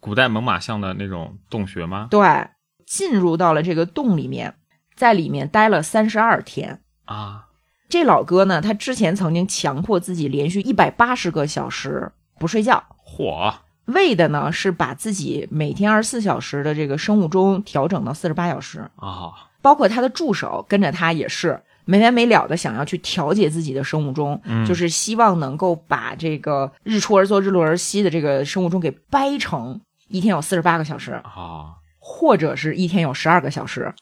古代猛犸象的那种洞穴吗？对，进入到了这个洞里面，在里面待了三十二天。啊这老哥呢，他之前曾经强迫自己连续一百八十个小时不睡觉，嚯为的呢是把自己每天二十四小时的这个生物钟调整到四十八小时。啊。包括他的助手跟着他也是没完没了的想要去调节自己的生物钟，嗯。就是希望能够把这个日出而作日落而息的这个生物钟给掰成一天有四十八个小时，啊。或者是一天有十二个小时。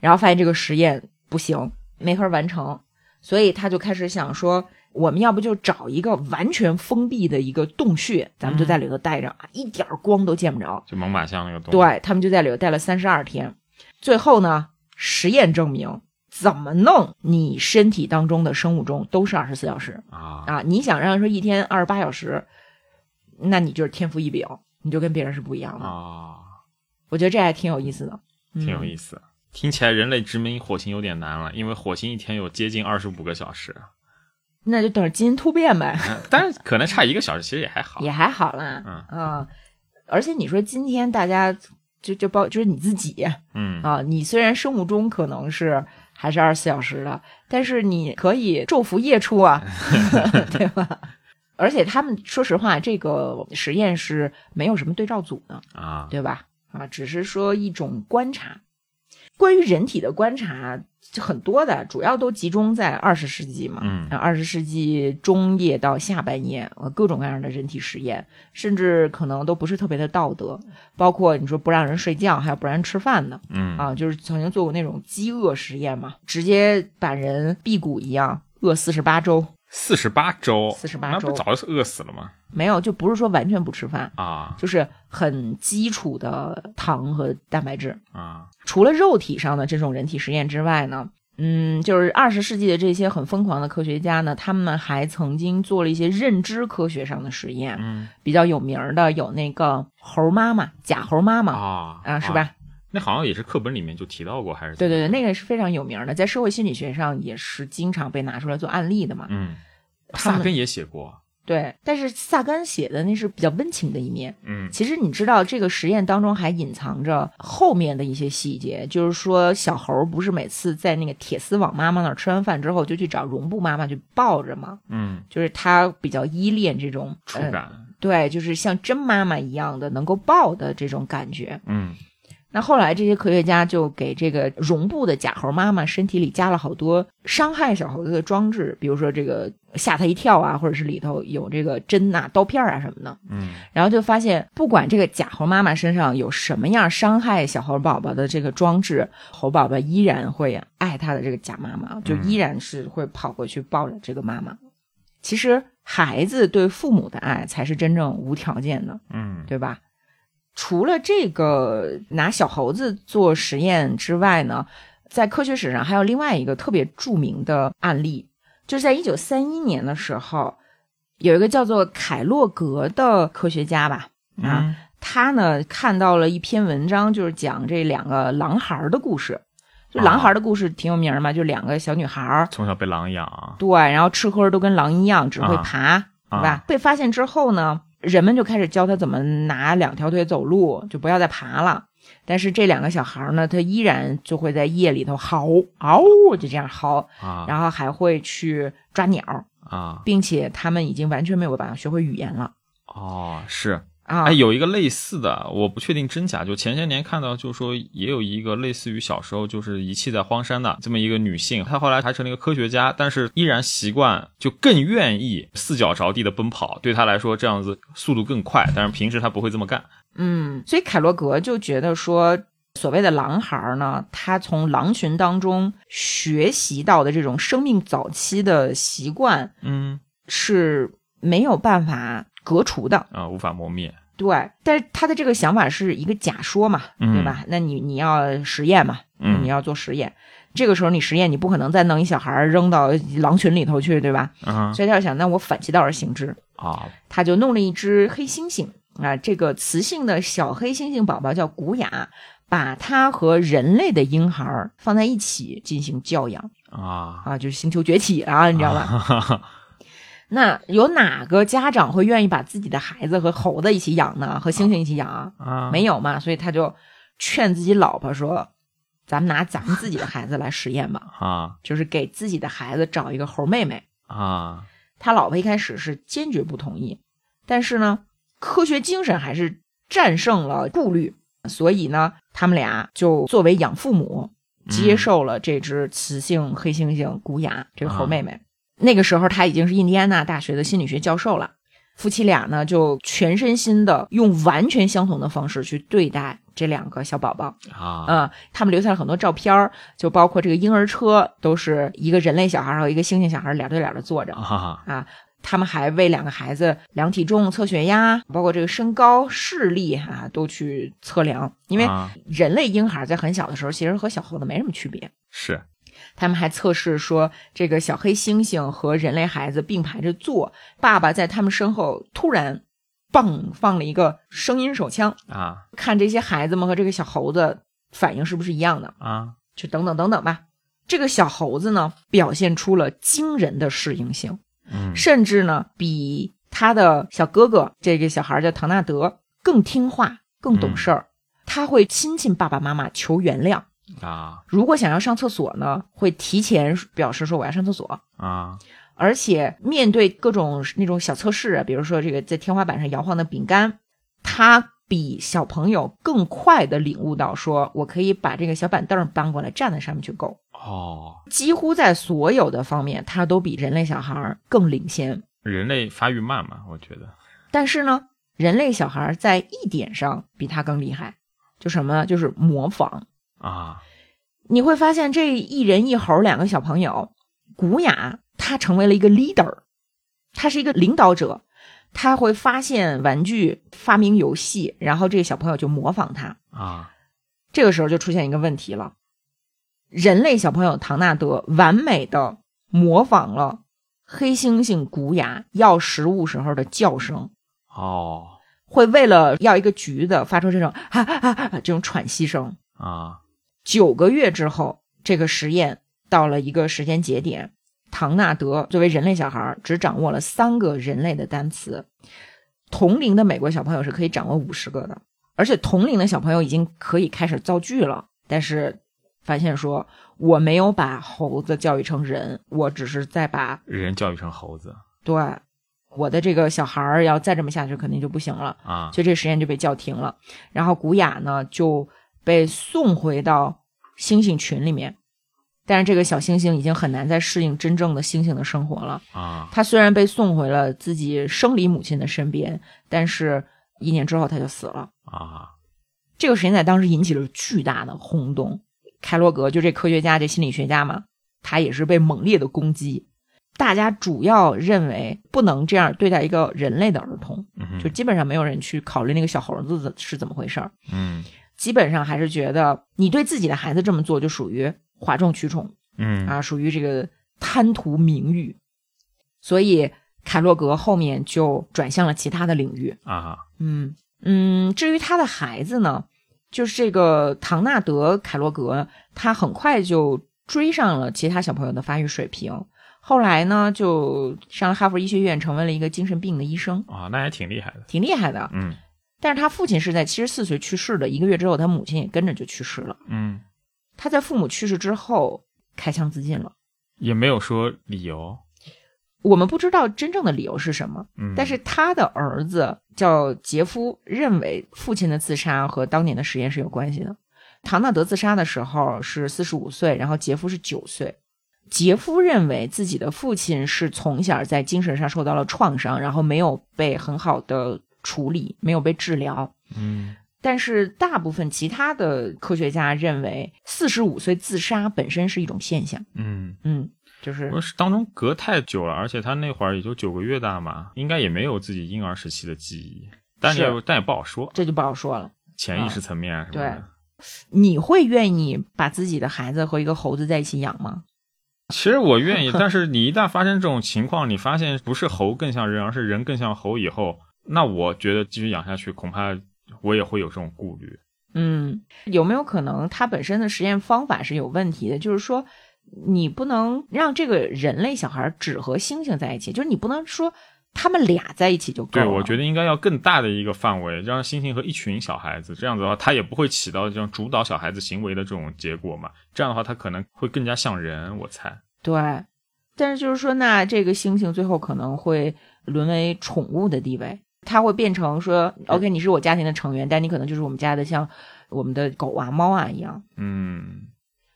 然后发现这个实验不行，没法完成，所以他就开始想说，我们要不就找一个完全封闭的一个洞穴，咱们就在里头待着啊，一点光都见不着。就猛犸象那个洞。对他们就在里头待了三十二天，最后呢，实验证明怎么弄，你身体当中的生物钟都是二十四小时啊啊！你想让说一天二十八小时，那你就是天赋异禀，你就跟别人是不一样的。啊，我觉得这还挺有意思的，嗯挺有意思。听起来人类殖民火星有点难了，因为火星一天有接近二十五个小时，那就等着基因突变呗，嗯但是可能差一个小时，其实也还好。也还好啦。嗯啊，而且你说今天大家就就包就是你自己嗯啊，你虽然生物钟可能是还是二十四小时的，但是你可以昼伏夜出啊，对吧？而且他们说实话，这个实验是没有什么对照组的，啊对吧？啊，只是说一种观察。关于人体的观察就很多的，主要都集中在二十世纪嘛。嗯二十世纪中叶到下半叶，呃，各种各样的人体实验，甚至可能都不是特别的道德，包括你说不让人睡觉，还有不让人吃饭的嗯啊，就是曾经做过那种饥饿实验嘛，直接把人辟谷一样饿四十八周。四十八周，四十八周那不早就饿死了吗？没有，就不是说完全不吃饭，啊就是很基础的糖和蛋白质。啊除了肉体上的这种人体实验之外呢，嗯，就是二十世纪的这些很疯狂的科学家呢，他们还曾经做了一些认知科学上的实验，嗯比较有名的有那个猴妈妈，假猴妈妈啊啊，是？吧？那好像也是课本里面就提到过，还是对对对，那个是非常有名的，在社会心理学上也是经常被拿出来做案例的嘛。嗯，萨根也写过，对，但是萨甘写的那是比较温情的一面。嗯其实你知道，这个实验当中还隐藏着后面的一些细节，就是说小猴不是每次在那个铁丝网妈妈那儿吃完饭之后就去找绒布妈妈去抱着吗？嗯，就是他比较依恋这种呃触感，对，就是像真妈妈一样的能够抱的这种感觉。嗯那后来这些科学家就给这个绒布的假猴妈妈身体里加了好多伤害小猴子的装置，比如说这个吓他一跳啊，或者是里头有这个针呐、刀片啊什么的。嗯然后就发现，不管这个假猴妈妈身上有什么样伤害小猴宝宝的这个装置，猴宝宝依然会爱他的这个假妈妈，就依然是会跑过去抱着这个妈妈。其实，孩子对父母的爱才是真正无条件的，嗯对吧？除了这个拿小猴子做实验之外呢，在科学史上还有另外一个特别著名的案例，就是在一九三一年的时候，有一个叫做凯洛格的科学家吧，啊，嗯他呢看到了一篇文章，就是讲这两个狼孩儿的故事。就狼孩儿的故事挺有名儿嘛，就两个小女孩儿，从小被狼养，对，然后吃喝都跟狼一样，只会啊爬，对吧？被发现之后呢，人们就开始教他怎么拿两条腿走路，就不要再爬了。但是这两个小孩呢，他依然就会在夜里头嚎嗷，就这样嚎，啊然后还会去抓鸟，啊并且他们已经完全没有办法学会语言了哦是。啊！哎，有一个类似的，我不确定真假。就前些年看到，就说也有一个类似于小时候就是遗弃在荒山的这么一个女性，她后来还成了一个科学家，但是依然习惯就更愿意四脚着地的奔跑，对她来说这样子速度更快，但是平时她不会这么干。嗯，所以凯洛格就觉得说，所谓的狼孩儿呢，他从狼群当中学习到的这种生命早期的习惯嗯。是没有办法革除的。啊、无法磨灭。对，但是他的这个想法是一个假说嘛，嗯。对吧？那你你要实验嘛，嗯。你要做实验，这个时候你实验，你不可能再弄一小孩儿扔到狼群里头去，对吧？所以他就想，那我反其道而行之，啊他就弄了一只黑猩猩啊，这个雌性的小黑猩猩宝宝叫古雅，把它和人类的婴孩放在一起进行教养啊，啊，就是星球崛起啊，你知道吧？吧？那有哪个家长会愿意把自己的孩子和猴子一起养呢？和猩猩一起养啊？啊，没有嘛，所以他就劝自己老婆说：“咱们拿咱们自己的孩子来实验吧，啊就是给自己的孩子找一个猴妹妹。”啊他老婆一开始是坚决不同意，但是呢，科学精神还是战胜了顾虑，所以呢，他们俩就作为养父母接受了这只雌性黑猩猩古雅这个猴妹妹。那个时候，她已经是印第安纳大学的心理学教授了。夫妻俩呢，就全身心的用完全相同的方式去对待这两个小宝宝。啊嗯，他们留下了很多照片儿，就包括这个婴儿车，都是一个人类小孩和一个猩猩小孩儿俩对俩的坐着啊啊。他们还为两个孩子量体重、测血压，包括这个身高、视力啊，都去测量。因为啊人类婴孩在很小的时候，其实和小猴子没什么区别。是他们还测试说，这个小黑猩猩和人类孩子并排着坐，爸爸在他们身后突然，嘣放了一个声音手枪，啊看这些孩子们和这个小猴子反应是不是一样的。啊就等等等等吧。这个小猴子呢，表现出了惊人的适应性，嗯甚至呢，比他的小哥哥这个小孩叫唐纳德更听话、更懂事儿。他会亲亲爸爸妈妈求原谅。啊如果想要上厕所呢，会提前表示说我要上厕所。啊而且面对各种那种小测试啊，比如说这个在天花板上摇晃的饼干，他比小朋友更快的领悟到，说我可以把这个小板凳搬过来站在上面去够。哦，几乎在所有的方面，他都比人类小孩更领先。人类发育慢嘛，我觉得但是呢，人类小孩在一点上比他更厉害，就什么呢？就是模仿。啊你会发现，这一人一猴两个小朋友，古雅他成为了一个 leader，他是一个领导者，他会发现玩具，发明游戏，然后这个小朋友就模仿他。啊，这个时候就出现一个问题了，人类小朋友唐纳德完美的模仿了黑猩猩古雅要食物时候的叫声，哦，会为了要一个橘子发出这种哈哈哈哈这种喘息声。啊，九个月之后，这个实验到了一个时间节点，唐纳德作为人类小孩只掌握了三个人类的单词，同龄的美国小朋友是可以掌握五十个的，而且同龄的小朋友已经可以开始造句了，但是发现说我没有把猴子教育成人，我只是在把人教育成猴子对我的这个小孩儿要再这么下去肯定就不行了。啊，所以这实验就被叫停了。然后古雅呢就被送回到猩猩群里面，但是这个小猩猩已经很难再适应真正的猩猩的生活了。啊，他虽然被送回了自己生理母亲的身边，但是一年之后它就死了。啊，这个事情在当时引起了巨大的轰动。开罗格就这科学家、这心理学家嘛，他也是被猛烈的攻击。大家主要认为不能这样对待一个人类的儿童，嗯就基本上没有人去考虑那个小猴子是怎么回事儿。嗯基本上还是觉得你对自己的孩子这么做，就属于哗众取宠嗯啊，属于这个贪图名誉。所以凯洛格后面就转向了其他的领域。啊，嗯嗯，至于他的孩子呢，就是这个唐纳德·凯洛格，他很快就追上了其他小朋友的发育水平。后来呢，就上了哈佛医学院，成为了一个精神病的医生，啊，那还挺厉害的，挺厉害的。嗯但是他父亲是在七十四岁去世的，一个月之后，他母亲也跟着就去世了。嗯，他在父母去世之后开枪自尽了。也没有说理由，我们不知道真正的理由是什么，嗯，但是他的儿子叫杰夫，认为父亲的自杀和当年的实验是有关系的。唐纳德自杀的时候是四十五岁，然后杰夫是九岁。杰夫认为自己的父亲是从小在精神上受到了创伤，然后没有被很好的处理，没有被治疗。嗯但是大部分其他的科学家认为，四十五岁自杀本身是一种现象。嗯，嗯，就是当中隔太久了，而且他那会儿也就九个月大嘛，应该也没有自己婴儿时期的记忆，但也是但也不好说，这就不好说了。潜意识层面啊什么的。你会愿意把自己的孩子和一个猴子在一起养吗？其实我愿意，但是你一旦发生这种情况，你发现不是猴更像人，而是人更像猴以后，那我觉得继续养下去，恐怕我也会有这种顾虑。嗯，有没有可能它本身的实验方法是有问题的？就是说，你不能让这个人类小孩只和猩猩在一起，就是你不能说他们俩在一起就够了对，我觉得应该要更大的一个范围，让猩猩和一群小孩子，这样子的话，它也不会起到这种主导小孩子行为的这种结果嘛。这样的话，它可能会更加像人，我猜。对。但是就是说，那这个猩猩最后可能会沦为宠物的地位，它会变成说，OK，你是我家庭的成员，但你可能就是我们家的像我们的狗啊、猫啊一样。嗯，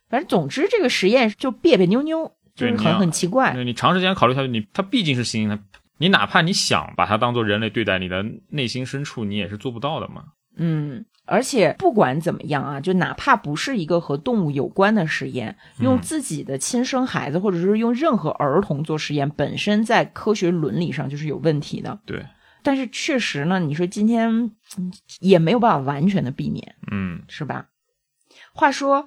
反正总之，这个实验就别别扭扭，就是很很奇怪。那你长时间考虑下去，你它毕竟是猩猩，它你哪怕你想把它当做人类对待，你的内心深处你也是做不到的嘛。嗯，而且不管怎么样啊，就哪怕不是一个和动物有关的实验，用自己的亲生孩子，或者是用任何儿童做实验，本身在科学伦理上就是有问题的。对，但是确实呢，你说今天嗯也没有办法完全的避免，嗯，是吧？话说，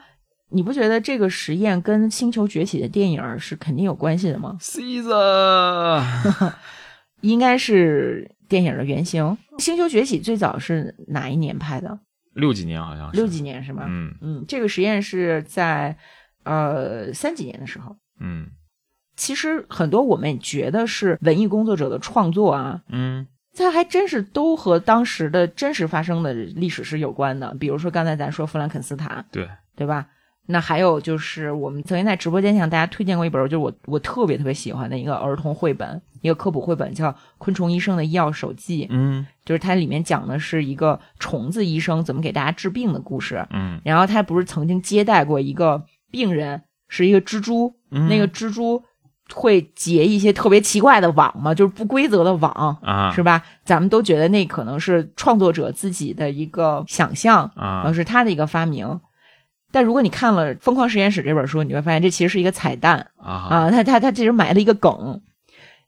你不觉得这个实验跟《星球崛起》的电影是肯定有关系的吗？Caesar，应该是电影的原型。《星球崛起》最早是哪一年拍的？六几年好像是六几年是吗？嗯嗯，这个实验是在呃三几年的时候。嗯其实很多我们觉得是文艺工作者的创作啊，嗯它还真是都和当时的真实发生的历史是有关的。比如说刚才咱说弗兰肯斯坦，对，对吧？那还有就是我们曾经在直播间向大家推荐过一本，就是我我特别特别喜欢的一个儿童绘本，一个科普绘本，叫《昆虫医生的医药手记》，嗯就是它里面讲的是一个虫子医生怎么给大家治病的故事。嗯然后他不是曾经接待过一个病人，是一个蜘蛛，嗯那个蜘蛛会结一些特别奇怪的网嘛，就是不规则的网，啊，是吧？咱们都觉得那可能是创作者自己的一个想象，啊而是他的一个发明。但如果你看了《疯狂实验室》这本书，你会发现这其实是一个彩蛋啊啊，他他他其实埋了一个梗。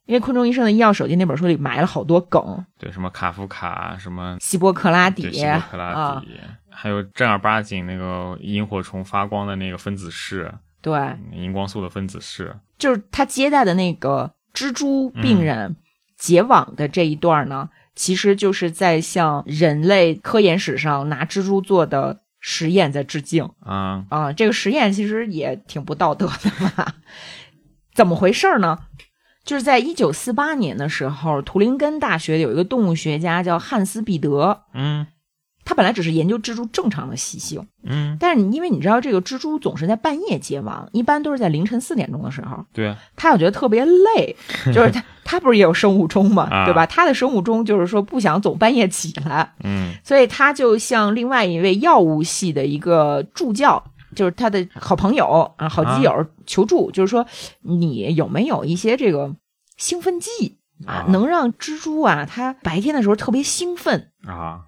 因为《昆虫医生的医药手机》那本书里埋了好多梗，对，什么卡夫卡，什么希波克拉底希波克拉啊，底，还有正儿八经那个萤火虫发光的那个分子式，对，荧光素的分子式，就是他接待的那个蜘蛛病人结网的这一段呢，其实就是在向人类科研史上拿蜘蛛做的实验在致敬啊，啊。这个实验其实也挺不道德的吧？怎么回事呢？就是在一九四八年的时候，图林根大学有一个动物学家叫汉斯·彼得，嗯他本来只是研究蜘蛛正常的习性，嗯，但是你因为你知道这个蜘蛛总是在半夜结网，一般都是在凌晨四点钟的时候，对啊，他又觉得特别累，就是他他 不是也有生物钟嘛，啊对吧？他的生物钟就是说不想总半夜起来，嗯。所以他就向另外一位药物系的一个助教，就是他的好朋友啊、好基友求助，就是说你有没有一些这个兴奋剂啊啊，能让蜘蛛啊它白天的时候特别兴奋。啊，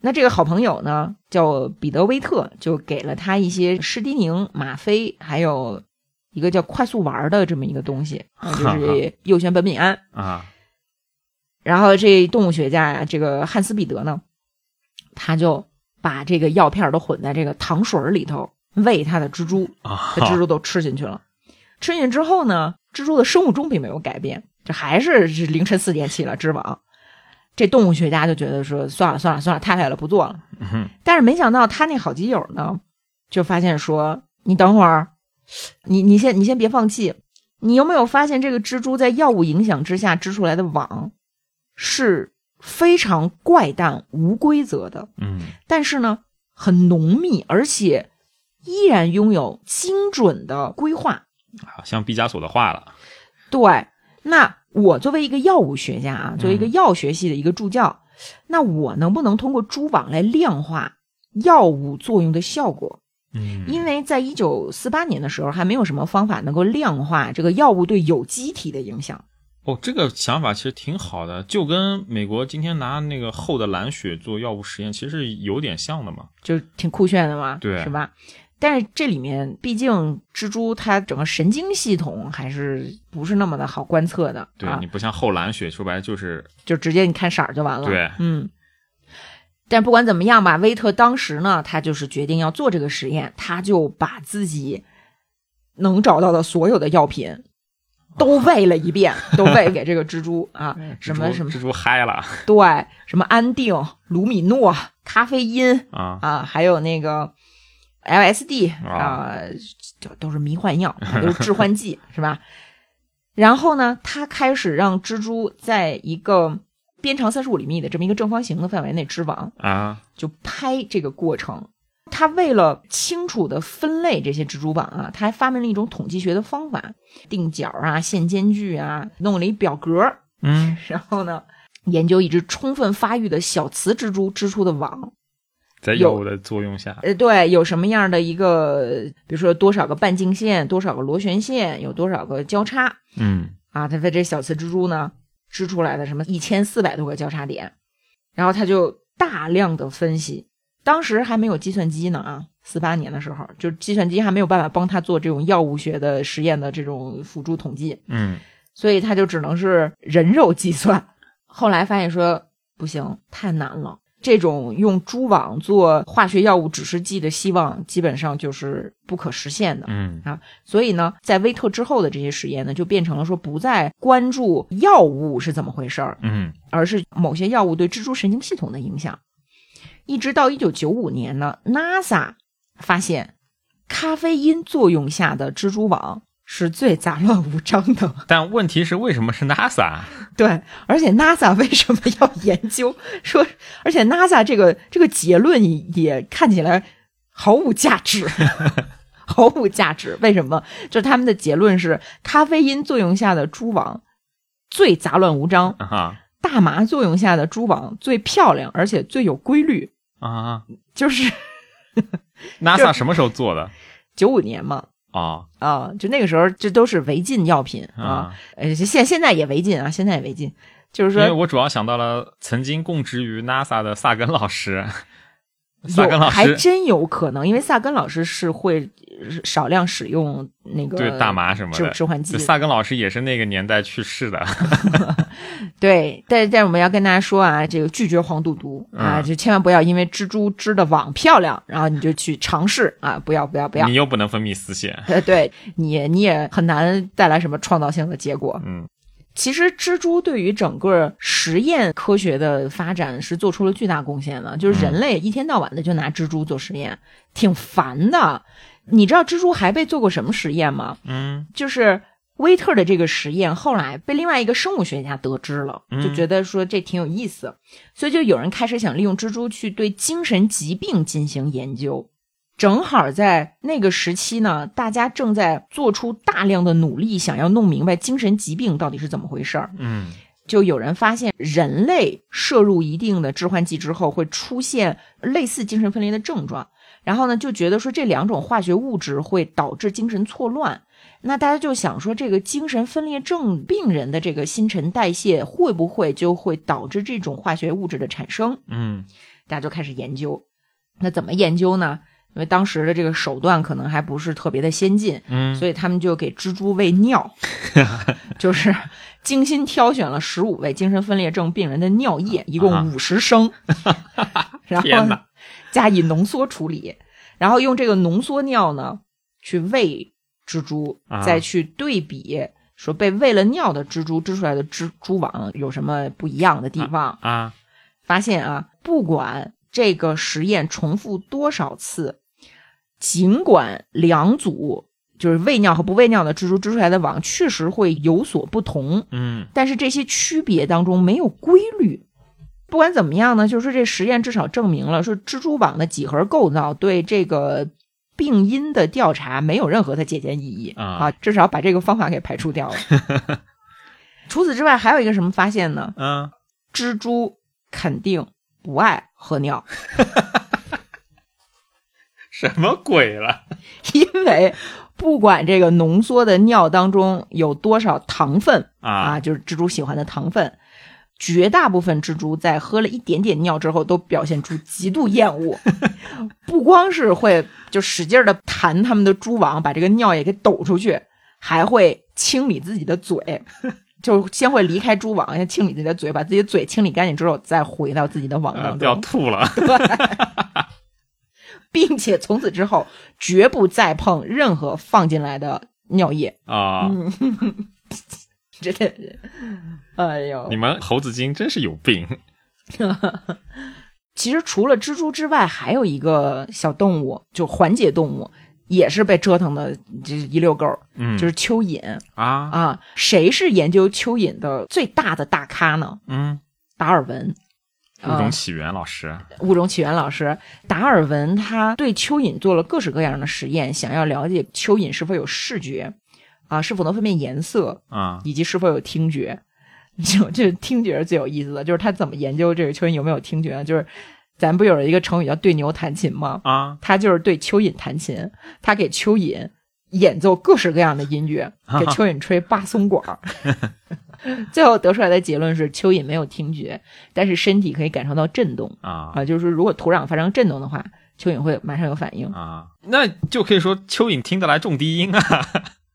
那这个好朋友呢，叫彼得威特，就给了他一些施迪宁、吗啡，还有一个叫快速丸的这么一个东西，啊，就是右旋苯丙胺。啊然后这动物学家呀，这个汉斯彼得呢，他就把这个药片都混在这个糖水里头喂他的蜘蛛，啊，这蜘蛛都吃进去了。吃进去之后呢，蜘蛛的生物钟并没有改变，这还是是凌晨四点起了织网。这动物学家就觉得说算了算了算了，太累了，不做了。嗯但是没想到他那好基友呢，就发现说：“你等会儿，你你先你先别放弃，你有没有发现这个蜘蛛在药物影响之下织出来的网是非常怪诞无规则的，嗯但是呢很浓密，而且依然拥有精准的规划。啊，像毕加索的画了，对，那我作为一个药物学家啊，作为一个嗯药学系的一个助教，那我能不能通过蛛网来量化药物作用的效果？嗯因为在一九四八年的时候，还没有什么方法能够量化这个药物对有机体的影响。哦，这个想法其实挺好的，就跟美国今天拿那个厚的蓝血做药物实验，其实是有点像的嘛。就挺酷炫的嘛，对是吧？但是这里面毕竟蜘蛛它整个神经系统还是不是那么的好观测的，啊对你，不像后蓝血，说白了就是就直接你看色儿就完了。对嗯。但不管怎么样吧，威特当时呢，他就是决定要做这个实验，他就把自己能找到的所有的药品都喂了一遍，都喂给这个蜘蛛啊，什么什么蜘蛛蜘蛛嗨了对，什么安定、卢米诺、咖啡因啊啊，还有那个 LSD 啊。啊，就都是迷幻药，都是致幻剂，是吧？然后呢，他开始让蜘蛛在一个边长三十五厘米的这么一个正方形的范围内织网，啊。就拍这个过程。他为了清楚的分类这些蜘蛛网啊，他还发明了一种统计学的方法，定角啊、线间距啊，弄了一表格，嗯。然后呢，研究一只充分发育的小雌蜘蛛织出的网，在药物的作用下，呃，对，有什么样的一个，比如说多少个半径线，多少个螺旋线，有多少个交叉嗯啊？他在这小雌蜘蛛呢织出来的什么一千四百多个交叉点，然后他就大量的分析，当时还没有计算机呢啊，四八年的时候，就计算机还没有办法帮他做这种药物学的实验的这种辅助统计，嗯所以他就只能是人肉计算。后来发现说不行，太难了。这种用蛛网做化学药物指示剂的希望，基本上就是不可实现的。嗯啊所以呢，在威特之后的这些实验呢，就变成了说不再关注药物是怎么回事儿，嗯而是某些药物对蜘蛛神经系统的影响。一直到一九九五年呢，NASA 发现咖啡因作用下的蜘蛛网是最杂乱无章的。但问题是为什么是 NASA？对，而且 NASA 为什么要研究说？而且 NASA 这个这个结论也也看起来毫无价值，毫无价值。为什么？就是他们的结论是，咖啡因作用下的蛛网最杂乱无章，啊大麻作用下的蛛网最漂亮，而且最有规律。啊就是！NASA 什么时候做的 九五年嘛。啊啊，就那个时候，这都是违禁药品啊啊？，呃，现现在也违禁啊，现在也违禁。就是说，因为我主要想到了曾经供职于 NASA 的萨根老师有萨根老师还真有可能，因为萨根老师是会少量使用那个对大麻什么致的，致幻剂就。萨根老师也是那个年代去世的。对，但但是我们要跟大家说啊，这个拒绝黄赌毒啊，嗯就千万不要因为蜘蛛织的网漂亮，然后你就去尝试啊，不要不要不要你。又不能分泌丝线。呃，对你你也很难带来什么创造性的结果。嗯其实蜘蛛对于整个实验科学的发展是做出了巨大贡献的，就是人类一天到晚的就拿蜘蛛做实验，挺烦的。你知道蜘蛛还被做过什么实验吗？嗯就是威特的这个实验，后来被另外一个生物学家得知了，嗯就觉得说这挺有意思，所以就有人开始想利用蜘蛛去对精神疾病进行研究。正好在那个时期呢，大家正在做出大量的努力，想要弄明白精神疾病到底是怎么回事儿。嗯就有人发现，人类摄入一定的致幻剂之后，会出现类似精神分裂的症状。然后呢，就觉得说这两种化学物质会导致精神错乱。那大家就想说，这个精神分裂症病人的这个新陈代谢会不会就会导致这种化学物质的产生？嗯大家就开始研究。那怎么研究呢？因为当时的这个手段可能还不是特别的先进，嗯所以他们就给蜘蛛喂尿，就是精心挑选了十五位精神分裂症病人的尿液，一啊共五十升，然后加以浓缩处理，然后用这个浓缩尿呢去喂蜘蛛，啊再去对比说被喂了尿的蜘蛛织出来的蜘蛛网有什么不一样的地方。啊发现啊，不管这个实验重复多少次，尽管两组就是喂尿和不喂尿的蜘蛛织出来的网确实会有所不同，嗯但是这些区别当中没有规律。不管怎么样呢，就是说这实验至少证明了说蜘蛛网的几何构造对这个病因的调查没有任何的借鉴意义啊至少把这个方法给排除掉了。除此之外，还有一个什么发现呢？嗯，蜘蛛肯定不爱喝尿，什么鬼了？因为不管这个浓缩的尿当中有多少糖分啊，啊就是蜘蛛喜欢的糖分，绝大部分蜘蛛在喝了一点点尿之后，都表现出极度厌恶，不光是会就使劲的弹他们的蛛网，把这个尿液给抖出去，还会清理自己的嘴。就先会离开蛛网，先清理自己的嘴，把自己的嘴清理干净之后，再回到自己的网啊当中。要吐了。对并且从此之后绝不再碰任何放进来的尿液。啊！嗯，真的是，哎呦你！们猴子精真是有病。其实除了蜘蛛之外，还有一个小动物，就缓解动物，也是被折腾的这一溜够，嗯，就是蚯蚓啊，啊。谁是研究蚯蚓的最大的大咖呢？嗯，达尔文。物种起源老师，物种起源老师达尔文，他对蚯蚓做了各式各样的实验，想要了解蚯蚓是否有视觉，啊，是否能分辨颜色，啊以及是否有听觉。就这听觉是最有意思的，就是他怎么研究这个蚯蚓有没有听觉呢？就是咱不有一个成语叫对牛弹琴吗？啊，他就是对蚯蚓弹琴，他给蚯蚓演奏各式各样的音乐，给 蚯蚓吹八松管儿。最后得出来的结论是，蚯蚓没有听觉，但是身体可以感受到震动啊啊，就是说如果土壤发生震动的话，蚯蚓会马上有反应啊，那就可以说蚯蚓听得来重低音啊，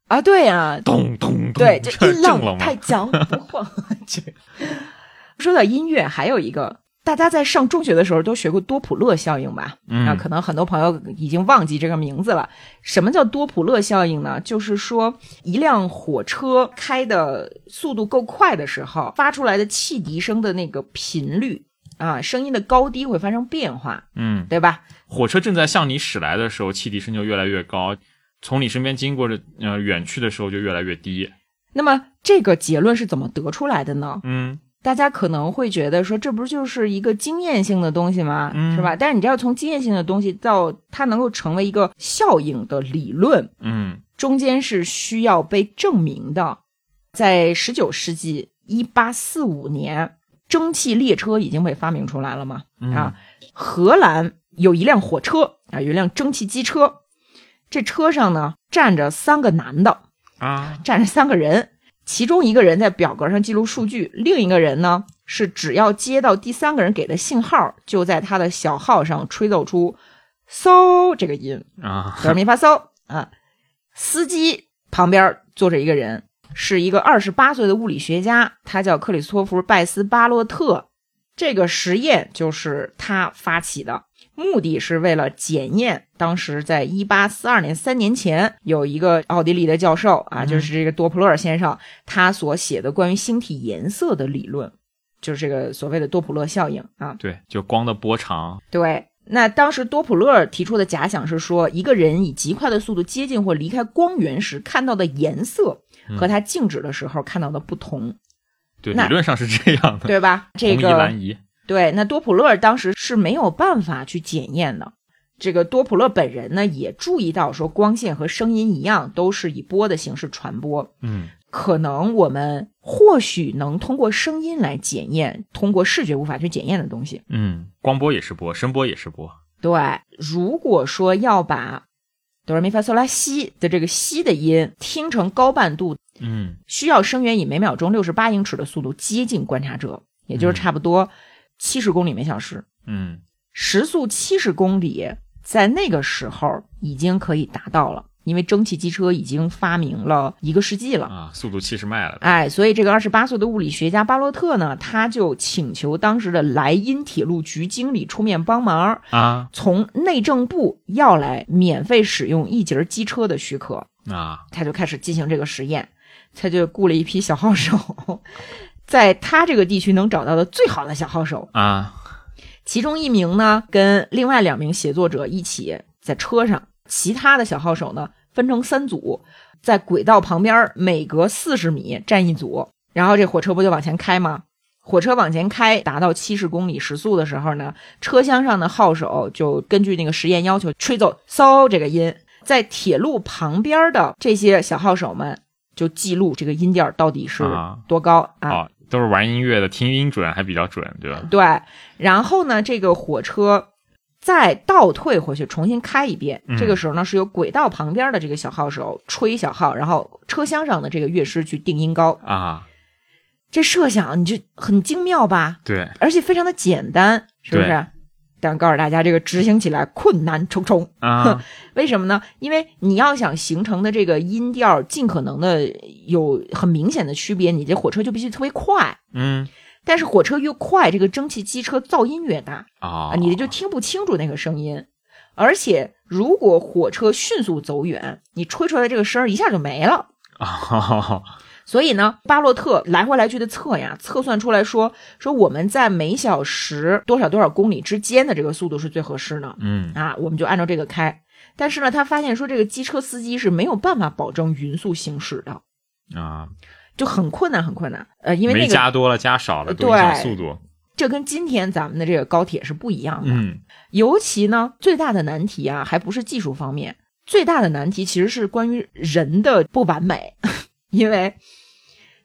啊。对呀、咚咚咚，对，这 这音浪太？强不晃。这 说到音乐，还有一个，大家在上中学的时候都学过多普勒效应吧？嗯啊，可能很多朋友已经忘记这个名字了。什么叫多普勒效应呢？就是说，一辆火车开的速度够快的时候，发出来的汽笛声的那个频率啊，声音的高低会发生变化，嗯，对吧？火车正在向你驶来的时候，汽笛声就越来越高；从你身边经过的呃远去的时候就越来越低。那么这个结论是怎么得出来的呢？嗯大家可能会觉得说，这不就是一个经验性的东西吗？嗯是吧？但是你知道，从经验性的东西到它能够成为一个效应的理论，嗯中间是需要被证明的。在十九世纪一八四五年，蒸汽列车已经被发明出来了嘛？嗯啊，荷兰有一辆火车啊，有一辆蒸汽机车，这车上呢站着三个男的，啊站着三个人，其中一个人在表格上记录数据，另一个人呢是只要接到第三个人给的信号，就在他的小号上吹奏出嗖这个音，啊，哆来咪发嗦啊。司机旁边坐着一个人，是一个二十八岁的物理学家，他叫克里斯托弗·拜斯巴洛特。这个实验就是他发起的，目的是为了检验当时在一八四二年三年前有一个奥地利的教授啊，就是这个多普勒尔先生他所写的关于星体颜色的理论，就是这个所谓的多普勒效应啊。对，就光的波长，对，那当时多普勒提出的假想是说，一个人以极快的速度接近或离开光源时看到的颜色和他静止的时候看到的不同，对，理论上是这样的。对吧？这红移个蓝移，对，那多普勒当时是没有办法去检验的。这个多普勒本人呢，也注意到说，光线和声音一样，都是以波的形式传播。嗯可能我们或许能通过声音来检验，通过视觉无法去检验的东西。嗯，光波也是波，声波也是波。对，如果说要把哆来咪发嗦拉西的这个西的音听成高半度，嗯需要声源以每秒钟六十八英尺的速度接近观察者，也就是差不多七十公里每小时。嗯时速七十公里，在那个时候已经可以达到了，因为蒸汽机车已经发明了一个世纪了。啊，速度七十迈了。哎，所以这个二十八岁的物理学家巴洛特呢，他就请求当时的莱茵铁路局经理出面帮忙，啊从内政部要来免费使用一节机车的许可。啊他就开始进行这个实验，他就雇了一批小号手，在他这个地区能找到的最好的小号手，啊。其中一名呢跟另外两名写作者一起在车上，其他的小号手呢分成三组，在轨道旁边每隔四十米站一组，然后这火车不就往前开吗？火车往前开，达到七十公里时速的时候呢，车厢上的号手就根据那个实验要求吹奏嗖这个音，在铁路旁边的这些小号手们就记录这个音调到底是啊多高啊哦，都是玩音乐的，听音准还比较准，对吧？对，然后呢，这个火车再倒退回去重新开一遍。嗯这个时候呢，是由轨道旁边的这个小号手吹小号，然后车厢上的这个乐师去定音高。啊，这设想你就很精妙吧，对，而且非常的简单，是不是对？但告诉大家，这个执行起来困难重重。啊 为什么呢？因为你要想形成的这个音调尽可能的有很明显的区别，你这火车就必须特别快。嗯但是火车越快，这个蒸汽机车噪音越大。啊啊，你就听不清楚那个声音。而且，如果火车迅速走远，你吹出来的这个声儿一下就没了。啊所以呢，巴洛特来回来去的测呀，测算出来说，说我们在每小时多少多少公里之间的这个速度是最合适的嗯啊，我们就按照这个开。但是呢，他发现说这个机车司机是没有办法保证匀速行驶的，啊，就很困难，很困难。呃，因为那没个加多了，加少了，对都影响速度。这跟今天咱们的这个高铁是不一样的。嗯尤其呢，最大的难题啊，还不是技术方面，最大的难题其实是关于人的不完美，因为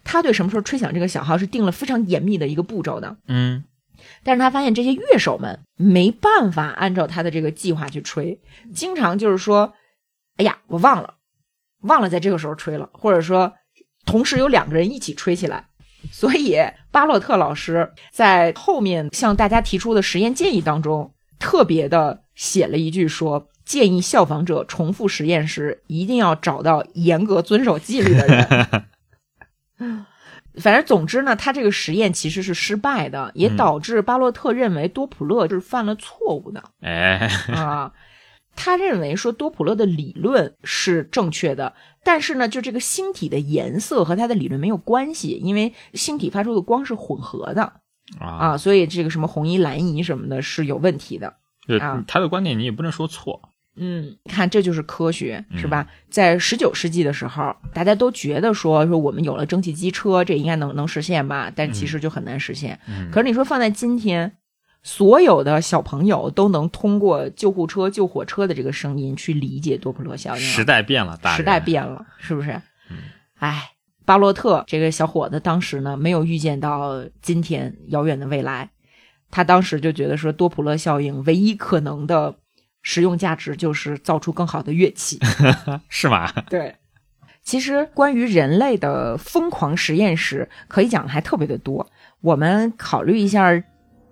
他对什么时候吹响这个小号是定了非常严密的一个步骤的，嗯但是他发现这些乐手们没办法按照他的这个计划去吹，经常就是说，哎呀，我忘了，忘了在这个时候吹了，或者说同时有两个人一起吹起来。所以巴洛特老师在后面向大家提出的实验建议当中，特别的写了一句说，建议效仿者重复实验时一定要找到严格遵守纪律的人。反正总之呢，他这个实验其实是失败的，也嗯导致巴洛特认为多普勒是犯了错误的哎，啊。他认为说多普勒的理论是正确的，但是呢，就这个星体的颜色和他的理论没有关系，因为星体发出的光是混合的啊，啊，所以这个什么红移、蓝移什么的是有问题的。就啊他的观点你也不能说错。嗯，看这就是科学，嗯是吧？在十九世纪的时候，大家都觉得说说我们有了蒸汽机车，这应该能能实现吧？但其实就很难实现。嗯可是你说放在今天，所有的小朋友都能通过救护车、救火车的这个声音去理解多普勒效应。时代变了，大时代变了，是不是？嗯哎，巴洛特这个小伙子当时呢，没有预见到今天遥远的未来，他当时就觉得说，多普勒效应唯一可能的实用价值就是造出更好的乐器。是吗？对，其实关于人类的疯狂实验室，可以讲的还特别的多。我们考虑一下，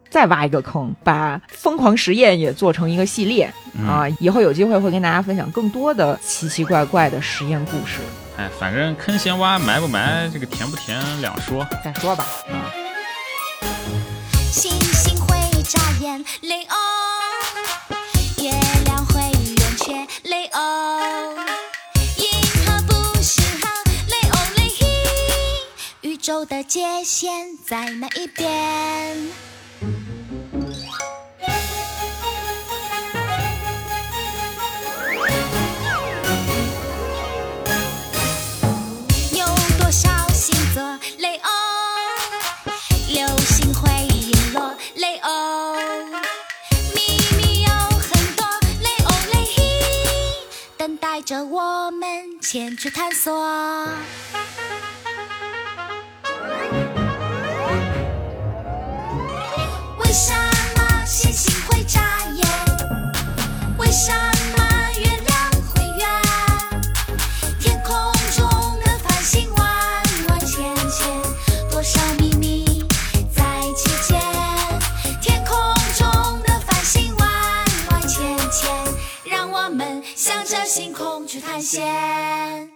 再挖一个坑，把疯狂实验也做成一个系列、啊！以后有机会会跟大家分享更多的奇奇怪怪的实验故事。哎，反正坑先挖，埋不埋，这个填不填两说。再说吧。啊星星会眨眼，雷欧；的界限在哪一边？有多少星座？雷欧。流星会陨落，雷欧，秘密有很多，雷欧雷嘿，等待着我们前去探索。为什么星星会眨眼？为什么月亮会圆？天空中的繁星弯弯浅浅，多少秘密在其间？天空中的繁星弯弯浅浅，让我们向着星空去探险。